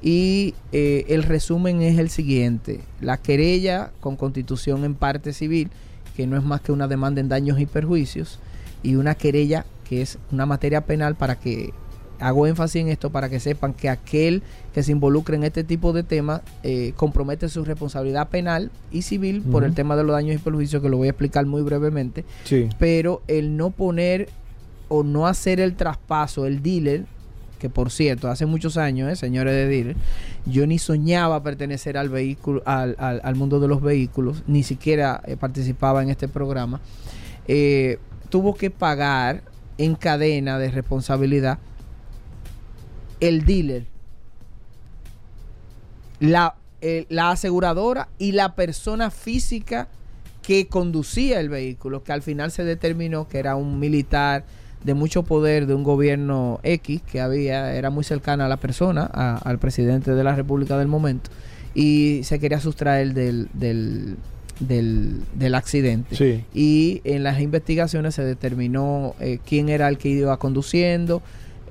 [SPEAKER 4] y eh, el resumen es el siguiente, la querella con constitución en parte civil, que no es más que una demanda en daños y perjuicios, y una querella que es una materia penal para que hago énfasis en esto para que sepan que aquel que se involucre en este tipo de temas eh, compromete su responsabilidad penal y civil por el tema de los daños y perjuicios que lo voy a explicar muy brevemente. Pero el no poner o no hacer el traspaso, el dealer, que por cierto, hace muchos años, eh, señores de dealer, yo ni soñaba pertenecer al vehículo, al, al, mundo de los vehículos, ni siquiera eh, participaba en este programa, eh, tuvo que pagar en cadena de responsabilidad el dealer, la, la aseguradora y la persona física que conducía el vehículo, que al final se determinó que era un militar, de mucho poder de un gobierno X que había, era muy cercana a la persona, al presidente de la República del momento, y se quería sustraer del, del, del, accidente. Y en las investigaciones se determinó eh, quién era el que iba conduciendo,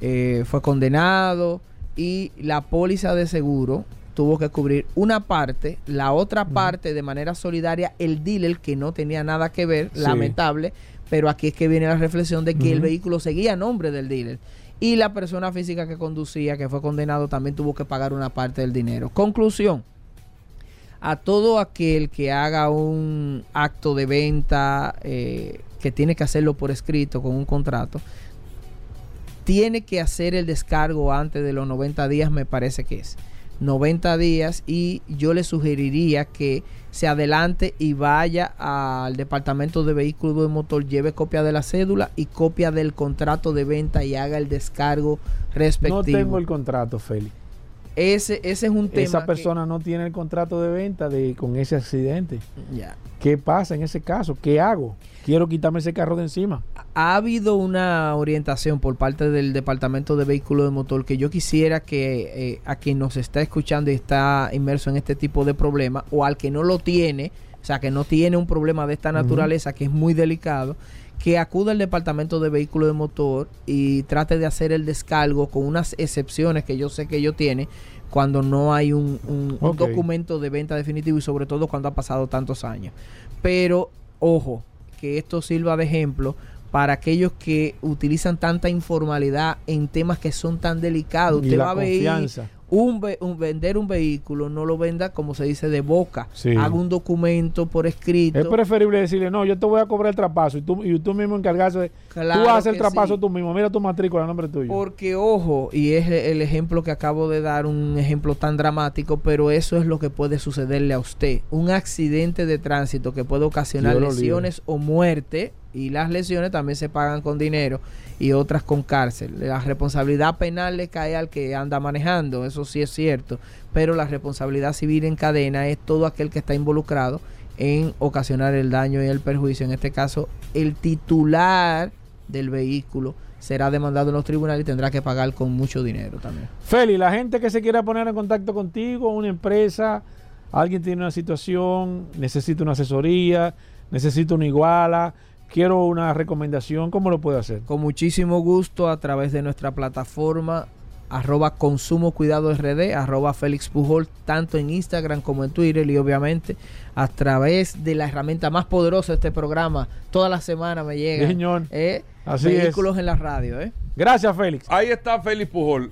[SPEAKER 4] eh, fue condenado y la póliza de seguro tuvo que cubrir una parte, la otra parte de manera solidaria, el dealer que no tenía nada que ver, lamentable, pero aquí es que viene la reflexión de que el vehículo seguía a nombre del dealer. Y la persona física que conducía, que fue condenado, también tuvo que pagar una parte del dinero. Conclusión. a todo aquel que haga un acto de venta eh, que tiene que hacerlo por escrito con un contrato, tiene que hacer el descargo antes de los 90 días, me parece que es. 90 días y yo le sugeriría que se adelante y vaya al departamento de vehículos de motor, lleve copia de la cédula y copia del contrato de venta y haga el descargo respectivo.
[SPEAKER 3] No tengo el contrato, Félix.
[SPEAKER 4] Ese, ese es un tema.
[SPEAKER 3] Esa
[SPEAKER 4] que-
[SPEAKER 3] persona no tiene el contrato de venta de, con ese accidente.
[SPEAKER 4] Ya.
[SPEAKER 3] ¿Qué pasa en ese caso? ¿Qué hago? Quiero quitarme ese carro de encima.
[SPEAKER 4] ha habido una orientación por parte del Departamento de Vehículos de Motor que yo quisiera que eh, a quien nos está escuchando y está inmerso en este tipo de problema o al que no lo tiene, o sea, que no tiene un problema de esta naturaleza que es muy delicado, que acuda al Departamento de Vehículos de Motor y trate de hacer el descargo con unas excepciones que yo sé que ellos tienen cuando no hay un, un- documento de venta definitivo y sobre todo cuando ha pasado tantos años. Pero, ojo, que esto sirva de ejemplo para aquellos que utilizan tanta informalidad en temas que son tan delicados.
[SPEAKER 3] Y
[SPEAKER 4] Usted
[SPEAKER 3] la
[SPEAKER 4] va a ver
[SPEAKER 3] confianza.
[SPEAKER 4] Un, ve- un- vender un vehículo, no lo venda como se dice de boca.
[SPEAKER 3] Sí.
[SPEAKER 4] Haga un documento por escrito.
[SPEAKER 3] Es preferible decirle, no, yo te voy a cobrar el traspaso y tú, y tú mismo encargarse de...
[SPEAKER 4] Claro
[SPEAKER 3] tú haces el
[SPEAKER 4] que
[SPEAKER 3] traspaso
[SPEAKER 4] sí.
[SPEAKER 3] tú mismo, mira tu matrícula, nombre tuyo.
[SPEAKER 4] Porque, ojo, y es el ejemplo que acabo de dar, un ejemplo tan dramático, pero eso es lo que puede sucederle a usted. Un accidente de tránsito que puede ocasionar lesiones o muerte, y las lesiones también se pagan con dinero y otras con cárcel. La responsabilidad penal le cae al que anda manejando, eso sí es cierto, pero la responsabilidad civil en cadena es todo aquel que está involucrado en ocasionar el daño y el perjuicio. En este caso, el titular del vehículo será demandado en los tribunales y tendrá que pagar con mucho dinero también.
[SPEAKER 3] Feli, la gente que se quiera poner en contacto contigo, una empresa, alguien tiene una situación, necesita una asesoría, necesita una iguala, quiero una recomendación, ¿cómo lo puede hacer?
[SPEAKER 4] Con muchísimo gusto a través de nuestra plataforma arroba consumo cuidado rd, arroba Félix Pujol, tanto en Instagram como en Twitter y obviamente a través de la herramienta más poderosa de este programa. Toda la semana me llega.
[SPEAKER 3] Señor,
[SPEAKER 4] eh,
[SPEAKER 3] así
[SPEAKER 4] vehículos en la radio. Eh.
[SPEAKER 3] Gracias, Félix.
[SPEAKER 2] Ahí está Félix Pujol.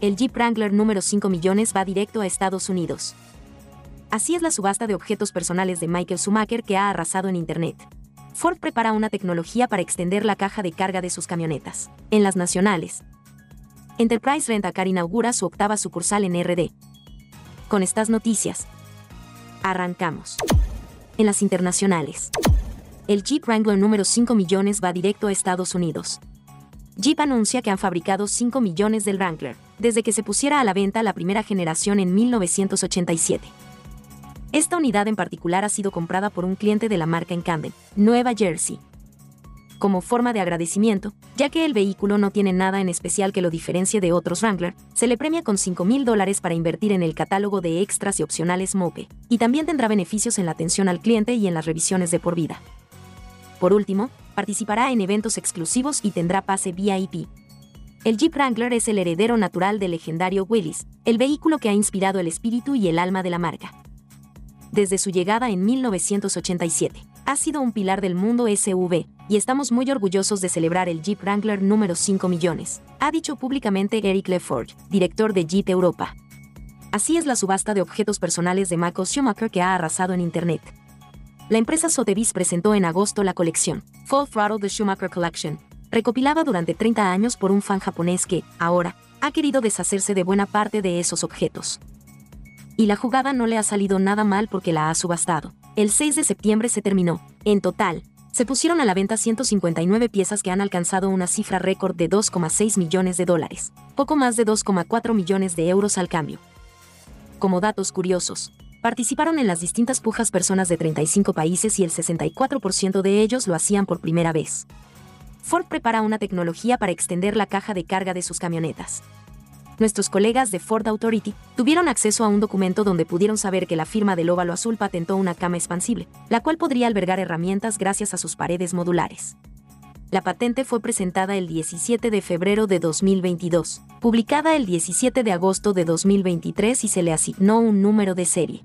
[SPEAKER 5] el Jeep Wrangler número 5 millones va directo a Estados Unidos. Así es la subasta de objetos personales de Michael Schumacher que ha arrasado en Internet. Ford prepara una tecnología para extender la caja de carga de sus camionetas. En las nacionales, Enterprise Rent-A-Car inaugura su octava sucursal en RD. Con estas noticias, arrancamos. En las internacionales, el Jeep Wrangler número 5 millones va directo a Estados Unidos. Jeep anuncia que han fabricado 5 millones del Wrangler, desde que se pusiera a la venta la primera generación en 1987. Esta unidad en particular ha sido comprada por un cliente de la marca en Camden, Nueva Jersey. Como forma de agradecimiento, ya que el vehículo no tiene nada en especial que lo diferencie de otros Wrangler, se le premia con 5 mil dólares para invertir en el catálogo de extras y opcionales MOPE, y también tendrá beneficios en la atención al cliente y en las revisiones de por vida. Por último, participará en eventos exclusivos y tendrá pase VIP. El Jeep Wrangler es el heredero natural del legendario Willys, el vehículo que ha inspirado el espíritu y el alma de la marca. Desde su llegada en 1987, ha sido un pilar del mundo SUV, y estamos muy orgullosos de celebrar el Jeep Wrangler número 5 millones, ha dicho públicamente Eric Lefort, director de Jeep Europa. Así es la subasta de objetos personales de Michael Schumacher que ha arrasado en Internet. La empresa Sotheby's presentó en agosto la colección Full Throttle The Schumacher Collection, recopilada durante 30 años por un fan japonés que, ahora, ha querido deshacerse de buena parte de esos objetos. Y la jugada no le ha salido nada mal porque la ha subastado. El 6 de septiembre se terminó, en total, se pusieron a la venta 159 piezas que han alcanzado una cifra récord de 2,6 millones de dólares, poco más de 2,4 millones de euros al cambio. Como datos curiosos, participaron en las distintas pujas personas de 35 países y el 64% de ellos lo hacían por primera vez. Ford prepara una tecnología para extender la caja de carga de sus camionetas. Nuestros colegas de Ford Authority tuvieron acceso a un documento donde pudieron saber que la firma del óvalo azul patentó una cama expansible, la cual podría albergar herramientas gracias a sus paredes modulares. La patente fue presentada el 17 de febrero de 2022, publicada el 17 de agosto de 2023 y se le asignó un número de serie.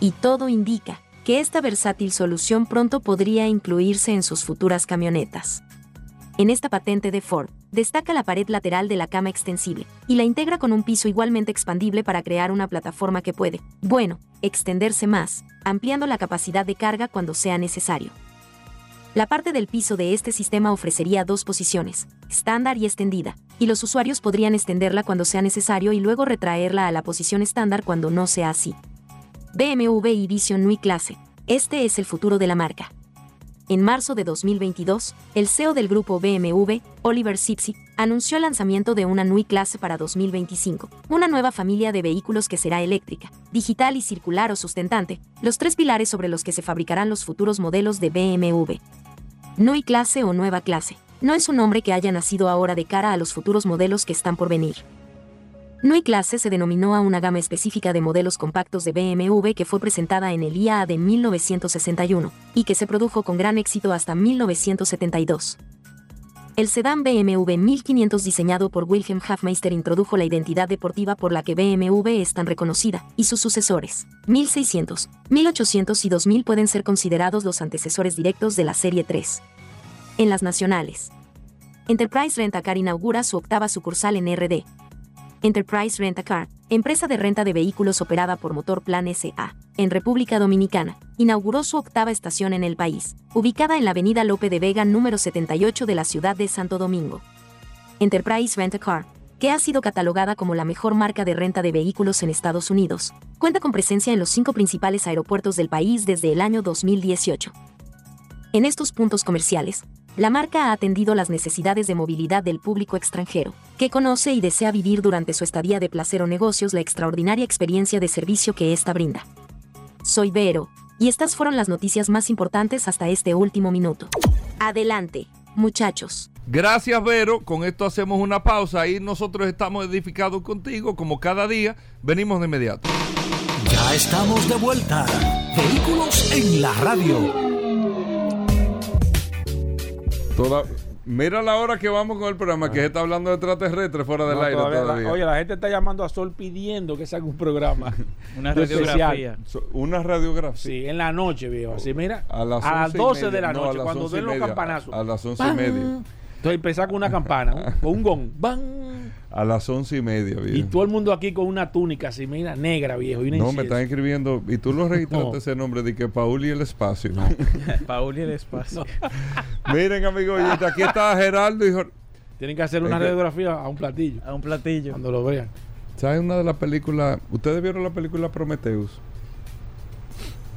[SPEAKER 5] Y todo indica que esta versátil solución pronto podría incluirse en sus futuras camionetas. En esta patente de Ford, destaca la pared lateral de la cama extensible, y la integra con un piso igualmente expandible para crear una plataforma que puede, bueno, extenderse más, ampliando la capacidad de carga cuando sea necesario. La parte del piso de este sistema ofrecería dos posiciones, estándar y extendida, y los usuarios podrían extenderla cuando sea necesario y luego retraerla a la posición estándar cuando no sea así. BMW y Vision Nui Clase. Este es el futuro de la marca. En marzo de 2022, el CEO del grupo BMW, Oliver Sipsy, anunció el lanzamiento de una Nui Clase para 2025, una nueva familia de vehículos que será eléctrica, digital y circular o sustentante, los tres pilares sobre los que se fabricarán los futuros modelos de BMW. Nui Clase o Nueva Clase, no es un nombre que haya nacido ahora de cara a los futuros modelos que están por venir. Nui Clase se denominó a una gama específica de modelos compactos de BMW que fue presentada en el IAA de 1961 y que se produjo con gran éxito hasta 1972. El sedán BMW 1500 diseñado por Wilhelm Hafmeister introdujo la identidad deportiva por la que BMW es tan reconocida, y sus sucesores, 1600, 1800 y 2000 pueden ser considerados los antecesores directos de la Serie 3. En las nacionales. Enterprise Rent-A-Car inaugura su octava sucursal en RD, Enterprise Rent a Car, empresa de renta de vehículos operada por Motor Plan SA, en República Dominicana, inauguró su octava estación en el país, ubicada en la avenida Lope de Vega número 78 de la ciudad de Santo Domingo. Enterprise Rent a Car, que ha sido catalogada como la mejor marca de renta de vehículos en Estados Unidos, cuenta con presencia en los cinco principales aeropuertos del país desde el año 2018. En estos puntos comerciales, la marca ha atendido las necesidades de movilidad del público extranjero, que conoce y desea vivir durante su estadía de placer o negocios la extraordinaria experiencia de servicio que esta brinda. Soy Vero, y estas fueron las noticias más importantes hasta este último minuto. Adelante, muchachos.
[SPEAKER 6] Gracias, Vero. Con esto hacemos una pausa y nosotros estamos edificados contigo, como cada día. Venimos de inmediato.
[SPEAKER 1] Ya estamos de vuelta. Vehículos en la radio.
[SPEAKER 2] Toda, mira la hora que vamos con el programa, que se está hablando de extraterrestres fuera del
[SPEAKER 3] No,
[SPEAKER 2] aire
[SPEAKER 3] todavía
[SPEAKER 2] todavía.
[SPEAKER 3] la- oye, la gente está llamando a Sol pidiendo que saque un programa.
[SPEAKER 7] Una radiografía.
[SPEAKER 2] Una radiografía.
[SPEAKER 3] Sí, en la noche, viejo. Así, mira.
[SPEAKER 2] A las,
[SPEAKER 3] a las
[SPEAKER 2] 11 y
[SPEAKER 3] 12 de la
[SPEAKER 2] No,
[SPEAKER 3] noche, cuando
[SPEAKER 2] 11
[SPEAKER 3] den los campanazos.
[SPEAKER 2] A, a las once y
[SPEAKER 3] ¡Pam!
[SPEAKER 2] media.
[SPEAKER 3] Entonces empezar con una campana, con un gong. ¡Bam!
[SPEAKER 2] A las once y media,
[SPEAKER 3] Y
[SPEAKER 2] viejo.
[SPEAKER 3] todo el mundo aquí con una túnica así, mira, negra, viejo. Y una
[SPEAKER 2] No, me están escribiendo. Y tú lo registraste
[SPEAKER 3] No.
[SPEAKER 2] ese nombre de que Paul y el espacio.
[SPEAKER 7] Paul y el espacio.
[SPEAKER 2] Miren, amigos, aquí está Geraldo y Jor-
[SPEAKER 3] Tienen que hacer una
[SPEAKER 2] Es que-
[SPEAKER 3] radiografía a un platillo.
[SPEAKER 7] A un platillo.
[SPEAKER 3] Cuando lo vean.
[SPEAKER 2] ¿Sabes una de las películas? ¿Ustedes vieron la película Prometheus?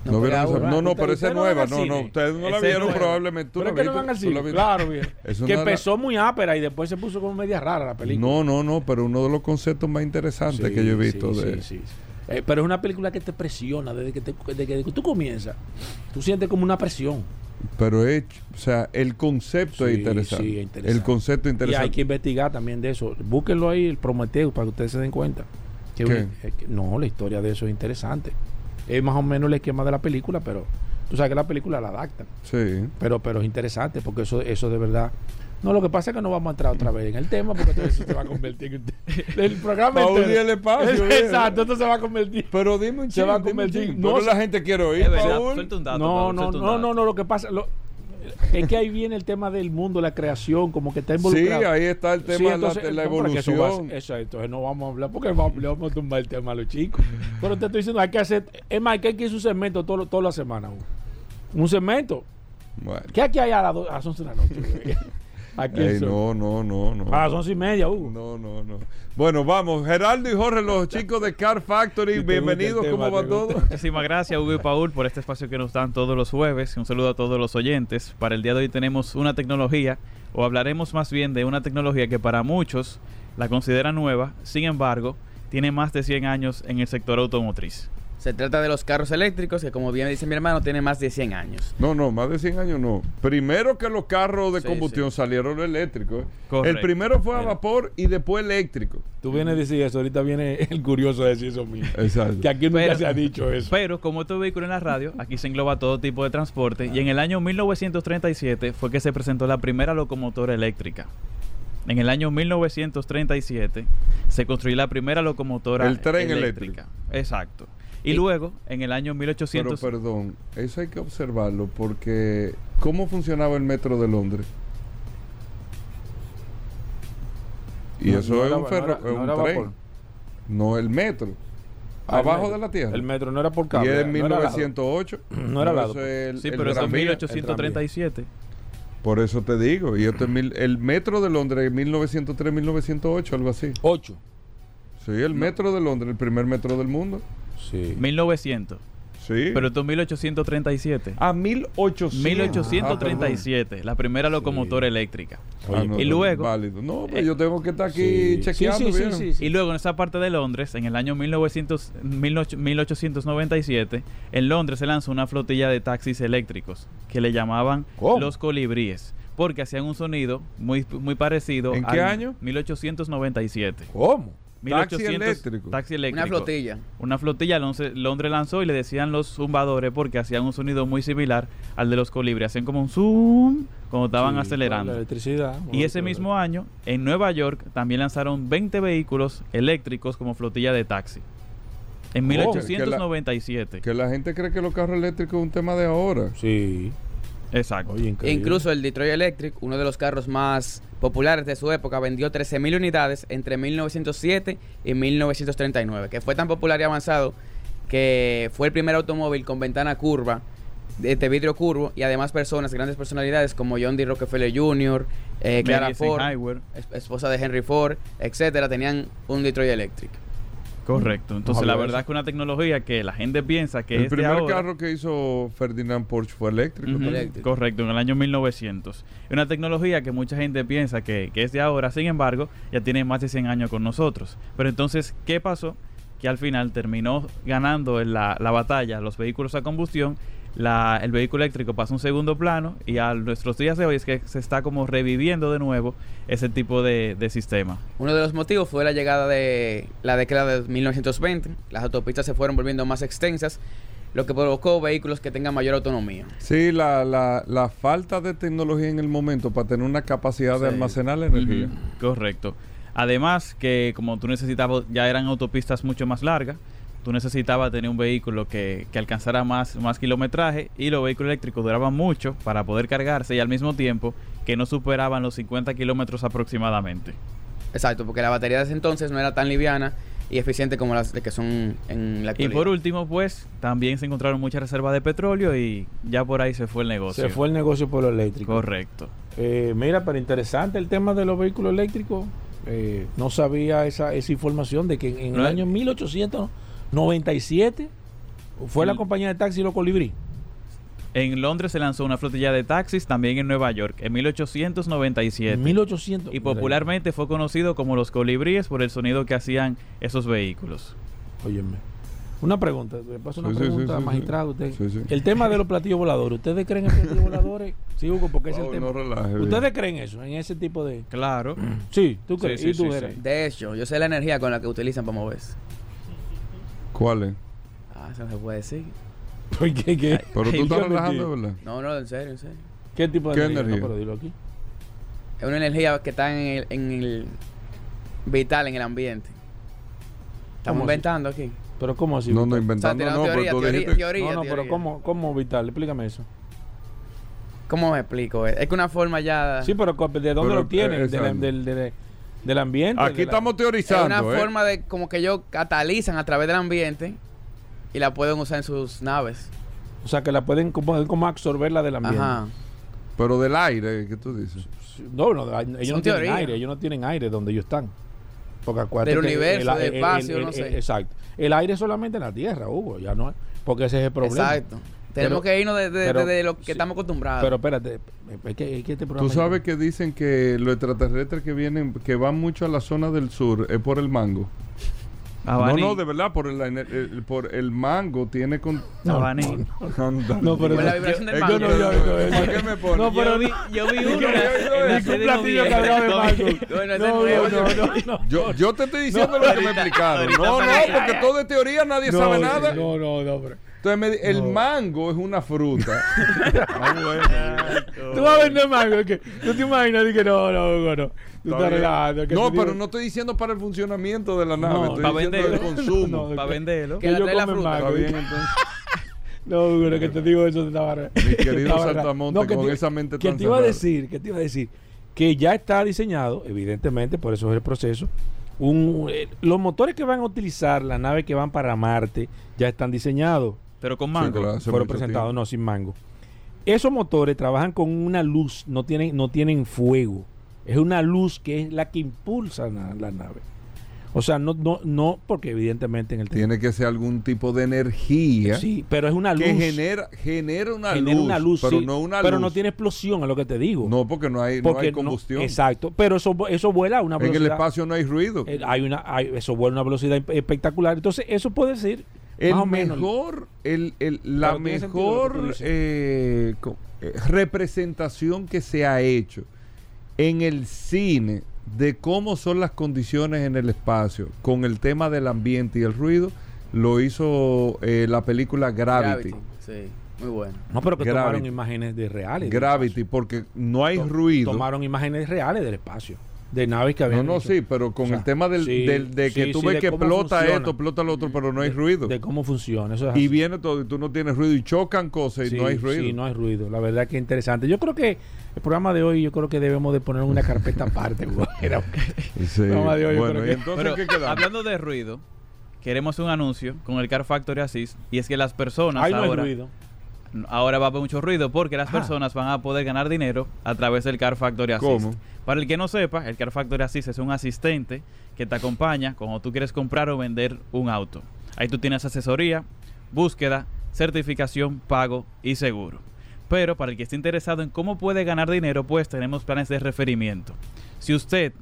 [SPEAKER 4] No,
[SPEAKER 2] No,
[SPEAKER 4] pero
[SPEAKER 2] no, no, pero esa es nueva. No, no, ustedes no la vieron probablemente. ¿Tú
[SPEAKER 3] Pero es que no van al. Claro,
[SPEAKER 2] una
[SPEAKER 3] Que empezó muy ápera y después se puso como media rara la película.
[SPEAKER 2] No, no, no, pero uno de los conceptos más interesantes
[SPEAKER 3] Sí,
[SPEAKER 2] que yo he visto.
[SPEAKER 3] sí,
[SPEAKER 2] de,
[SPEAKER 3] sí. Eh, pero es una película que te presiona desde que, te- desde que tú comienzas. Tú sientes como una presión.
[SPEAKER 2] Pero es, o sea, el concepto es interesante.
[SPEAKER 3] sí, es interesante.
[SPEAKER 2] El concepto es
[SPEAKER 3] Y hay
[SPEAKER 2] interesante.
[SPEAKER 3] que investigar también de eso. Búsquenlo ahí, el Prometeo, para que ustedes se den cuenta. Que
[SPEAKER 2] ¿Qué?
[SPEAKER 3] es que- no, la historia de eso es interesante. Es más o menos el esquema de la película, pero tú sabes que la película la adaptan.
[SPEAKER 2] Sí.
[SPEAKER 3] Pero, pero es interesante porque eso, eso de verdad. No, lo que pasa es que no vamos a entrar otra vez en el tema porque entonces eso se va a convertir en el programa entero.
[SPEAKER 2] el espacio.
[SPEAKER 3] Exacto, esto se va a convertir.
[SPEAKER 2] Pero dime un
[SPEAKER 3] Se va a convertir- no
[SPEAKER 2] la gente quiere oír.
[SPEAKER 3] No, no, no, no, no, lo que pasa lo- es que ahí viene el tema del mundo, la creación, como que está
[SPEAKER 2] Sí,
[SPEAKER 3] involucrado.
[SPEAKER 2] ahí está el tema
[SPEAKER 3] Sí,
[SPEAKER 2] de la- de la,
[SPEAKER 3] que eso va
[SPEAKER 2] evolución.
[SPEAKER 3] Eso, entonces no vamos a hablar porque vamos, le vamos a tumbar el tema a los chicos. Pero te estoy diciendo, hay que hacer, es más, que hay que hacer un segmento todo, toda la semana. Un segmento.
[SPEAKER 2] Bueno.
[SPEAKER 3] ¿Qué aquí hay a, las do- a las 11 de la noche? Aquí
[SPEAKER 2] Ey, no, no, no, no.
[SPEAKER 3] Ah, son y media, Hugo.
[SPEAKER 2] No, no, no. Bueno, vamos. Geraldo y Jorge, los chicos de Car Factory,
[SPEAKER 3] Si
[SPEAKER 2] bienvenidos.
[SPEAKER 3] el
[SPEAKER 2] ¿Cómo
[SPEAKER 3] tema,
[SPEAKER 2] va todo?
[SPEAKER 7] Muchísimas gracias, Hugo y Paul, por este espacio que nos dan todos los jueves. Un saludo a todos los oyentes. Para el día de hoy tenemos una tecnología, o hablaremos más bien de una tecnología que para muchos la consideran nueva, sin embargo, tiene más de 100 años en el sector automotriz.
[SPEAKER 8] Se trata de los carros eléctricos que, como bien dice mi hermano, tienen más de 100 años.
[SPEAKER 2] No, no, más de 100 años no. Primero que los carros de
[SPEAKER 8] Sí,
[SPEAKER 2] combustión
[SPEAKER 8] sí.
[SPEAKER 2] salieron eléctricos.
[SPEAKER 7] Correcto.
[SPEAKER 2] El primero fue a vapor y después eléctrico.
[SPEAKER 3] Tú vienes a decir eso, ahorita viene el curioso a decir eso mismo.
[SPEAKER 2] Exacto.
[SPEAKER 3] Que aquí nunca
[SPEAKER 7] Pero-
[SPEAKER 3] se ha dicho eso.
[SPEAKER 7] Pero como este vehículo en la radio, aquí se engloba todo tipo de transporte y en el año 1937 fue que se presentó la primera locomotora eléctrica. En el año 1937 se construyó la primera locomotora
[SPEAKER 2] El tren
[SPEAKER 7] eléctrica. Exacto. Y
[SPEAKER 8] Y-
[SPEAKER 7] luego, en el año
[SPEAKER 2] Pero
[SPEAKER 7] 1800...
[SPEAKER 2] perdón, eso hay que observarlo porque ¿cómo funcionaba el metro de Londres? Y
[SPEAKER 3] No,
[SPEAKER 2] eso
[SPEAKER 3] no
[SPEAKER 2] es
[SPEAKER 3] era-
[SPEAKER 2] un,
[SPEAKER 3] no
[SPEAKER 2] ferro,
[SPEAKER 3] era-
[SPEAKER 2] es
[SPEAKER 3] no
[SPEAKER 2] un tren.
[SPEAKER 3] vapor.
[SPEAKER 2] No el metro.
[SPEAKER 3] Ah, el
[SPEAKER 2] abajo
[SPEAKER 3] metro.
[SPEAKER 2] de la tierra.
[SPEAKER 3] El metro no era por
[SPEAKER 2] y
[SPEAKER 3] cable.
[SPEAKER 2] es en
[SPEAKER 3] no era lado.
[SPEAKER 2] 1908.
[SPEAKER 3] No era lado.
[SPEAKER 2] eso es el-
[SPEAKER 7] sí,
[SPEAKER 2] el
[SPEAKER 7] pero eso
[SPEAKER 2] tranvía.
[SPEAKER 7] 1837.
[SPEAKER 2] Por eso te digo. Y esto es mil- el metro de Londres, 1903-1908, algo así.
[SPEAKER 3] Ocho.
[SPEAKER 2] Sí, el metro de Londres, el primer metro del mundo.
[SPEAKER 3] Sí.
[SPEAKER 7] 1900.
[SPEAKER 2] Sí.
[SPEAKER 7] Pero esto es 1837.
[SPEAKER 2] a 1800.
[SPEAKER 7] 1837, la primera locomotora eléctrica.
[SPEAKER 2] Ah, no,
[SPEAKER 7] Y luego-
[SPEAKER 2] válido. No, pues
[SPEAKER 7] Eh,
[SPEAKER 2] yo tengo que estar aquí
[SPEAKER 3] Sí.
[SPEAKER 2] chequeando.
[SPEAKER 3] Sí.
[SPEAKER 7] Y luego en esa parte de Londres, en el año 1900, 18- 1897, en Londres se lanzó una flotilla de taxis eléctricos que le llamaban
[SPEAKER 3] ¿Cómo?
[SPEAKER 7] los colibríes, porque hacían un sonido muy, muy parecido.
[SPEAKER 2] ¿En qué año?
[SPEAKER 7] 1897.
[SPEAKER 3] ¿Cómo?
[SPEAKER 2] Taxi
[SPEAKER 7] 1800
[SPEAKER 2] eléctrico.
[SPEAKER 7] Taxi
[SPEAKER 8] Una
[SPEAKER 7] eléctrico.
[SPEAKER 8] flotilla.
[SPEAKER 7] Una flotilla Londres, lanzó y le decían los zumbadores porque hacían un sonido muy similar al de los colibríes. Hacían como un zoom cuando estaban
[SPEAKER 3] Sí, La
[SPEAKER 7] acelerando.
[SPEAKER 3] electricidad.
[SPEAKER 7] Y ese mismo año, en Nueva York, también lanzaron 20 vehículos eléctricos como flotilla de taxi. En
[SPEAKER 2] Oh,
[SPEAKER 7] 1897.
[SPEAKER 2] Que la gente cree que los carros eléctricos es un tema de ahora.
[SPEAKER 3] Sí.
[SPEAKER 7] Exacto.
[SPEAKER 3] Oye,
[SPEAKER 8] E incluso el Detroit Electric, uno de los carros más populares de su época, vendió 13.000 unidades entre 1907 y 1939, que fue tan popular y avanzado que fue el primer automóvil con ventana curva, de, de vidrio curvo, y además personas, grandes personalidades como John D. Rockefeller Jr., eh, Clara Ford, esposa de Henry Ford, etcétera, tenían un Detroit Electric.
[SPEAKER 7] Correcto. Entonces, la verdad es que una tecnología que la gente piensa que
[SPEAKER 2] el
[SPEAKER 7] es de
[SPEAKER 2] primer
[SPEAKER 7] ahora.
[SPEAKER 2] carro que hizo Ferdinand Porsche fue eléctrico.
[SPEAKER 7] Correcto, en el año 1900. Es una tecnología que mucha gente piensa que, que es de ahora, sin embargo, ya tiene más de 100 años con nosotros. Pero entonces, ¿qué pasó? Que al final terminó ganando en la, la batalla los vehículos a combustión. La, el vehículo eléctrico pasa a un segundo plano y a nuestros días de hoy es que se está como reviviendo de nuevo ese tipo de, de sistema.
[SPEAKER 8] Uno de los motivos fue la llegada de la década de 1920. Las autopistas se fueron volviendo más extensas, lo que provocó vehículos que tengan mayor autonomía.
[SPEAKER 2] Sí, la, la, la falta de tecnología en el momento para tener una capacidad de almacenar la energía.
[SPEAKER 7] Correcto. Además que como tú necesitabas, ya eran autopistas mucho más largas, tú necesitabas tener un vehículo que, que alcanzara más, más kilometraje y los vehículos eléctricos duraban mucho para poder cargarse y al mismo tiempo que no superaban los 50 kilómetros aproximadamente.
[SPEAKER 8] Exacto, porque la batería de ese entonces no era tan liviana y eficiente como las de que son en la
[SPEAKER 7] Y
[SPEAKER 8] actualidad.
[SPEAKER 7] por último, pues, también se encontraron muchas reservas de petróleo y ya por ahí se fue el negocio.
[SPEAKER 3] Se fue el negocio por lo eléctrico.
[SPEAKER 7] Correcto.
[SPEAKER 3] Eh, mira, pero interesante el tema de los vehículos eléctricos. Eh, no sabía esa, esa información de que en, en
[SPEAKER 7] No
[SPEAKER 3] el
[SPEAKER 7] es-
[SPEAKER 3] año 1897 fue la compañía de taxi Los Colibrí.
[SPEAKER 7] En Londres se lanzó una flotilla de taxis, también en Nueva York, en 1897.
[SPEAKER 3] En 1800.
[SPEAKER 7] Y popularmente fue conocido como los colibríes por el sonido que hacían esos vehículos.
[SPEAKER 3] Óyeme. Una pregunta, le paso una
[SPEAKER 2] Sí,
[SPEAKER 3] pregunta,
[SPEAKER 2] sí, sí,
[SPEAKER 3] magistrado. Usted.
[SPEAKER 2] Sí, sí.
[SPEAKER 3] El tema de los platillos voladores, ¿ustedes creen en platillos voladores? Sí, Hugo, porque es el tema.
[SPEAKER 2] no relaje, bien.
[SPEAKER 3] ¿Ustedes creen eso, en ese tipo de...?
[SPEAKER 7] Claro.
[SPEAKER 3] Sí, ¿tú crees?
[SPEAKER 7] sí,
[SPEAKER 3] ¿Y tú
[SPEAKER 7] sí.
[SPEAKER 8] De hecho, yo sé la energía con la que utilizan para moverse.
[SPEAKER 2] ¿Cuál es?
[SPEAKER 8] Ah, eso no se puede decir.
[SPEAKER 3] ¿Por qué? ¿Qué,
[SPEAKER 2] Pero tú estás relajando. ¿verdad?
[SPEAKER 8] No, no, en serio, en serio.
[SPEAKER 3] ¿Qué tipo de
[SPEAKER 2] ¿Qué
[SPEAKER 3] energía?
[SPEAKER 2] energía?
[SPEAKER 3] No, pero dilo aquí.
[SPEAKER 8] Es una energía que está en el, en el vital, en el ambiente. Estamos inventando aquí.
[SPEAKER 3] ¿Pero cómo así?
[SPEAKER 2] No, no, inventando,
[SPEAKER 8] O sea,
[SPEAKER 2] no, pero tú
[SPEAKER 8] teoría,
[SPEAKER 2] dijiste...
[SPEAKER 8] teoría,
[SPEAKER 3] no, no,
[SPEAKER 8] teoría.
[SPEAKER 3] pero ¿cómo, ¿cómo Vital? Explícame eso.
[SPEAKER 8] ¿Cómo me explico? Es que una forma ya...
[SPEAKER 3] Sí, pero ¿de dónde
[SPEAKER 2] Pero,
[SPEAKER 3] lo tienen?
[SPEAKER 2] eh,
[SPEAKER 3] De del, de- del ambiente.
[SPEAKER 2] Aquí
[SPEAKER 3] de la-
[SPEAKER 2] estamos
[SPEAKER 8] es
[SPEAKER 2] teorizando,
[SPEAKER 8] una
[SPEAKER 2] ¿eh?
[SPEAKER 8] forma de como que ellos catalizan a través del ambiente y la pueden usar en sus naves.
[SPEAKER 3] O sea, que la pueden como, como absorber la del ambiente.
[SPEAKER 8] Ajá.
[SPEAKER 2] Pero del aire, ¿qué tú dices?
[SPEAKER 3] No, no, ellos
[SPEAKER 8] Son
[SPEAKER 3] no tienen aire, ellos no tienen aire donde ellos están. Porque acuérdate
[SPEAKER 8] Del
[SPEAKER 3] que
[SPEAKER 8] universo,
[SPEAKER 3] el-
[SPEAKER 8] del
[SPEAKER 3] el-
[SPEAKER 8] espacio,
[SPEAKER 3] el-
[SPEAKER 8] no
[SPEAKER 3] el-
[SPEAKER 8] sé.
[SPEAKER 3] Exacto. El aire es solamente en la Tierra, Hugo, ya no es. Porque ese es el problema.
[SPEAKER 8] Exacto. Tenemos
[SPEAKER 3] Pero-
[SPEAKER 8] que irnos de, de-
[SPEAKER 3] pero-
[SPEAKER 8] de lo que
[SPEAKER 3] sí.
[SPEAKER 8] estamos acostumbrados.
[SPEAKER 3] Pero espérate, es que, es que este programa...
[SPEAKER 2] Tú sabes que dicen que los extraterrestres que vienen, que van mucho a la zona del sur, es por el mango.
[SPEAKER 7] Abaní.
[SPEAKER 2] No, no, de verdad, por el, el- por el mango tiene con...
[SPEAKER 7] Abaní.
[SPEAKER 2] Anda.
[SPEAKER 3] No, pero
[SPEAKER 8] la vibración del mango.
[SPEAKER 2] que
[SPEAKER 3] Yo no, yo- yo-
[SPEAKER 2] ¿Por qué me pones?
[SPEAKER 3] No, pero
[SPEAKER 7] yo vi, yo vi uno la
[SPEAKER 3] un
[SPEAKER 7] de
[SPEAKER 3] platillo cargado de mango.
[SPEAKER 8] Bueno,
[SPEAKER 3] No, no, no, no.
[SPEAKER 2] Yo, yo te estoy diciendo lo que me explicaron. No, no, porque todo es teoría, nadie
[SPEAKER 3] No,
[SPEAKER 2] sabe nada.
[SPEAKER 3] No, no, no, pero...
[SPEAKER 2] Entonces me di- el
[SPEAKER 3] No.
[SPEAKER 2] mango es una fruta. Ah, bueno.
[SPEAKER 3] Tú vas a vender mango, es que tú te imaginas no, no, Hugo, no. Tú estás relajando.
[SPEAKER 2] No, pero no estoy diciendo para el funcionamiento de la nave,
[SPEAKER 3] No,
[SPEAKER 2] estoy
[SPEAKER 7] para
[SPEAKER 2] diciendo del
[SPEAKER 7] venderlo.
[SPEAKER 2] consumo.
[SPEAKER 3] No, no,
[SPEAKER 7] Para venderlo.
[SPEAKER 8] Que
[SPEAKER 3] Que
[SPEAKER 8] la
[SPEAKER 3] yo
[SPEAKER 8] la fruta.
[SPEAKER 3] mango.
[SPEAKER 2] Está bien, entonces.
[SPEAKER 3] No, Hugo, que te digo eso te estaba
[SPEAKER 2] Mi querido. Saltamonte,
[SPEAKER 3] que
[SPEAKER 2] con
[SPEAKER 3] te-
[SPEAKER 2] esa mente
[SPEAKER 3] que
[SPEAKER 2] tan
[SPEAKER 3] te iba a decir, que te iba a decir que ya está diseñado, evidentemente, por eso es el proceso. Un, eh, los motores que van a utilizar las naves que van para Marte ya están diseñados.
[SPEAKER 7] Pero con
[SPEAKER 2] Sí,
[SPEAKER 7] mango.
[SPEAKER 2] claro, hace
[SPEAKER 3] fueron presentados,
[SPEAKER 2] tiempo.
[SPEAKER 3] no, sin mango. Esos motores trabajan con una luz, no tienen, no tienen fuego. Es una luz que es la que impulsa la, la nave. O sea, no, no, no, porque evidentemente en el
[SPEAKER 2] Tiene que ser algún tipo de energía
[SPEAKER 3] Sí, pero es una luz.
[SPEAKER 2] que genera, genera una
[SPEAKER 3] genera
[SPEAKER 2] luz,
[SPEAKER 3] una luz,
[SPEAKER 2] pero
[SPEAKER 3] sí,
[SPEAKER 2] no una
[SPEAKER 3] pero
[SPEAKER 2] luz.
[SPEAKER 3] no tiene explosión, a lo que te digo.
[SPEAKER 2] No, porque no hay, no hay
[SPEAKER 3] no-
[SPEAKER 2] combustión.
[SPEAKER 3] exacto, pero eso, eso vuela a una
[SPEAKER 2] en el
[SPEAKER 3] velocidad.
[SPEAKER 2] espacio no hay ruido.
[SPEAKER 3] eh, hay una, hay- eso vuela a una velocidad espectacular. Entonces, eso puede ser
[SPEAKER 2] el mejor, el, el- la mejor eh, eh, representación que se ha hecho en el cine de cómo son las condiciones en el espacio con el tema del ambiente y el ruido lo hizo eh, la película Gravity.
[SPEAKER 8] Sí, muy bueno.
[SPEAKER 3] No, pero que
[SPEAKER 2] Gravity.
[SPEAKER 3] tomaron imágenes de reales.
[SPEAKER 2] Gravity, porque no hay
[SPEAKER 3] To-
[SPEAKER 2] ruido.
[SPEAKER 3] Tomaron imágenes reales del espacio. De naves que
[SPEAKER 2] No,
[SPEAKER 3] habían.
[SPEAKER 2] no,
[SPEAKER 3] hecho.
[SPEAKER 2] sí, pero con
[SPEAKER 3] O sea,
[SPEAKER 2] el tema del,
[SPEAKER 3] sí,
[SPEAKER 2] del- de que
[SPEAKER 3] sí,
[SPEAKER 2] tú
[SPEAKER 3] sí,
[SPEAKER 2] ves que explota
[SPEAKER 3] funciona.
[SPEAKER 2] esto, explota lo otro, pero no hay
[SPEAKER 3] De-
[SPEAKER 2] ruido.
[SPEAKER 3] De cómo funciona. Eso es
[SPEAKER 2] y viene todo y tú no tienes ruido y chocan cosas y
[SPEAKER 3] Sí,
[SPEAKER 2] no hay ruido.
[SPEAKER 3] Sí, no hay ruido. La verdad que interesante. Yo creo que el programa de hoy, yo creo que debemos de poner una carpeta aparte. güey. Era-
[SPEAKER 2] Sí.
[SPEAKER 3] Programa de hoy, yo
[SPEAKER 2] Bueno,
[SPEAKER 3] creo
[SPEAKER 2] y
[SPEAKER 3] que-
[SPEAKER 2] entonces
[SPEAKER 7] Pero
[SPEAKER 2] ¿qué quedamos?
[SPEAKER 7] hablando de ruido, queremos un anuncio con el Car Factory Assist y es que las personas
[SPEAKER 3] Ahí no hay ruido.
[SPEAKER 7] Ahora va a haber mucho ruido porque las
[SPEAKER 3] Ajá.
[SPEAKER 7] personas van a poder ganar dinero a través del Car Factory Assist.
[SPEAKER 2] ¿Cómo?
[SPEAKER 7] Para el que no sepa, el Car Factory Assist es un asistente que te acompaña cuando tú quieres comprar o vender un auto. Ahí tú tienes asesoría, búsqueda, certificación, pago y seguro. Pero para el que esté interesado en cómo puede ganar dinero, pues tenemos planes de referimiento. Si usted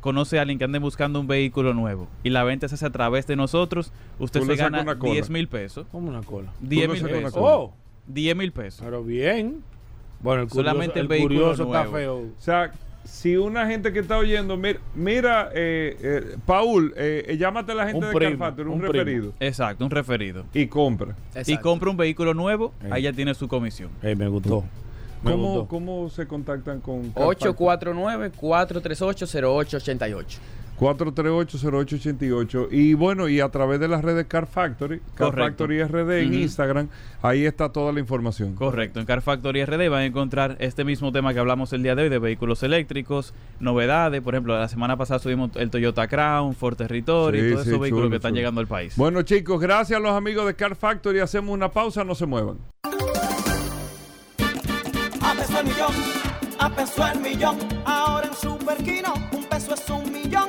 [SPEAKER 7] conoce a alguien que ande buscando un vehículo nuevo y la venta se hace a través de nosotros, usted se gana
[SPEAKER 2] una cola.
[SPEAKER 7] 10 mil pesos.
[SPEAKER 3] Como una cola.
[SPEAKER 7] 10
[SPEAKER 2] le
[SPEAKER 7] mil pesos.
[SPEAKER 2] cola.
[SPEAKER 3] Oh,
[SPEAKER 7] 10 mil pesos.
[SPEAKER 3] pero bien. Bueno, el curioso,
[SPEAKER 7] Solamente el
[SPEAKER 3] el
[SPEAKER 7] vehículo
[SPEAKER 3] curioso está
[SPEAKER 7] nuevo.
[SPEAKER 3] feo.
[SPEAKER 2] O sea, si una gente que está oyendo, mira, mira eh, eh, Paul, eh, eh, llámate a la gente
[SPEAKER 3] Un
[SPEAKER 2] de
[SPEAKER 3] primo,
[SPEAKER 2] Car Factory, un, referido,
[SPEAKER 7] Exacto, un referido.
[SPEAKER 2] y compra.
[SPEAKER 7] Y compra un vehículo nuevo,
[SPEAKER 3] Eh.
[SPEAKER 7] ahí ya tiene su comisión.
[SPEAKER 3] Eh, me gustó. Me
[SPEAKER 2] ¿Cómo,
[SPEAKER 3] gustó.
[SPEAKER 2] ¿Cómo se contactan con Car Factory?
[SPEAKER 8] 849-438-0888.
[SPEAKER 2] 438-0888. Y bueno, y a través de las redes Car Factory, Car
[SPEAKER 7] Correcto.
[SPEAKER 2] Factory RD en. Instagram, ahí está toda la información.
[SPEAKER 7] Correcto, en Car Factory RD van a encontrar este mismo tema que hablamos el día de hoy de vehículos eléctricos, novedades, por ejemplo, la semana pasada subimos el Toyota Crown, Ford Territory,
[SPEAKER 2] Sí,
[SPEAKER 7] todos
[SPEAKER 2] sí,
[SPEAKER 7] esos vehículos
[SPEAKER 2] chulo,
[SPEAKER 7] que están
[SPEAKER 2] chulo.
[SPEAKER 7] llegando al país.
[SPEAKER 2] Bueno, chicos, gracias a los amigos de Car Factory. Hacemos una pausa, no se muevan.
[SPEAKER 9] A peso el millón, a peso el millón. Ahora en Superquino, un peso es un millón.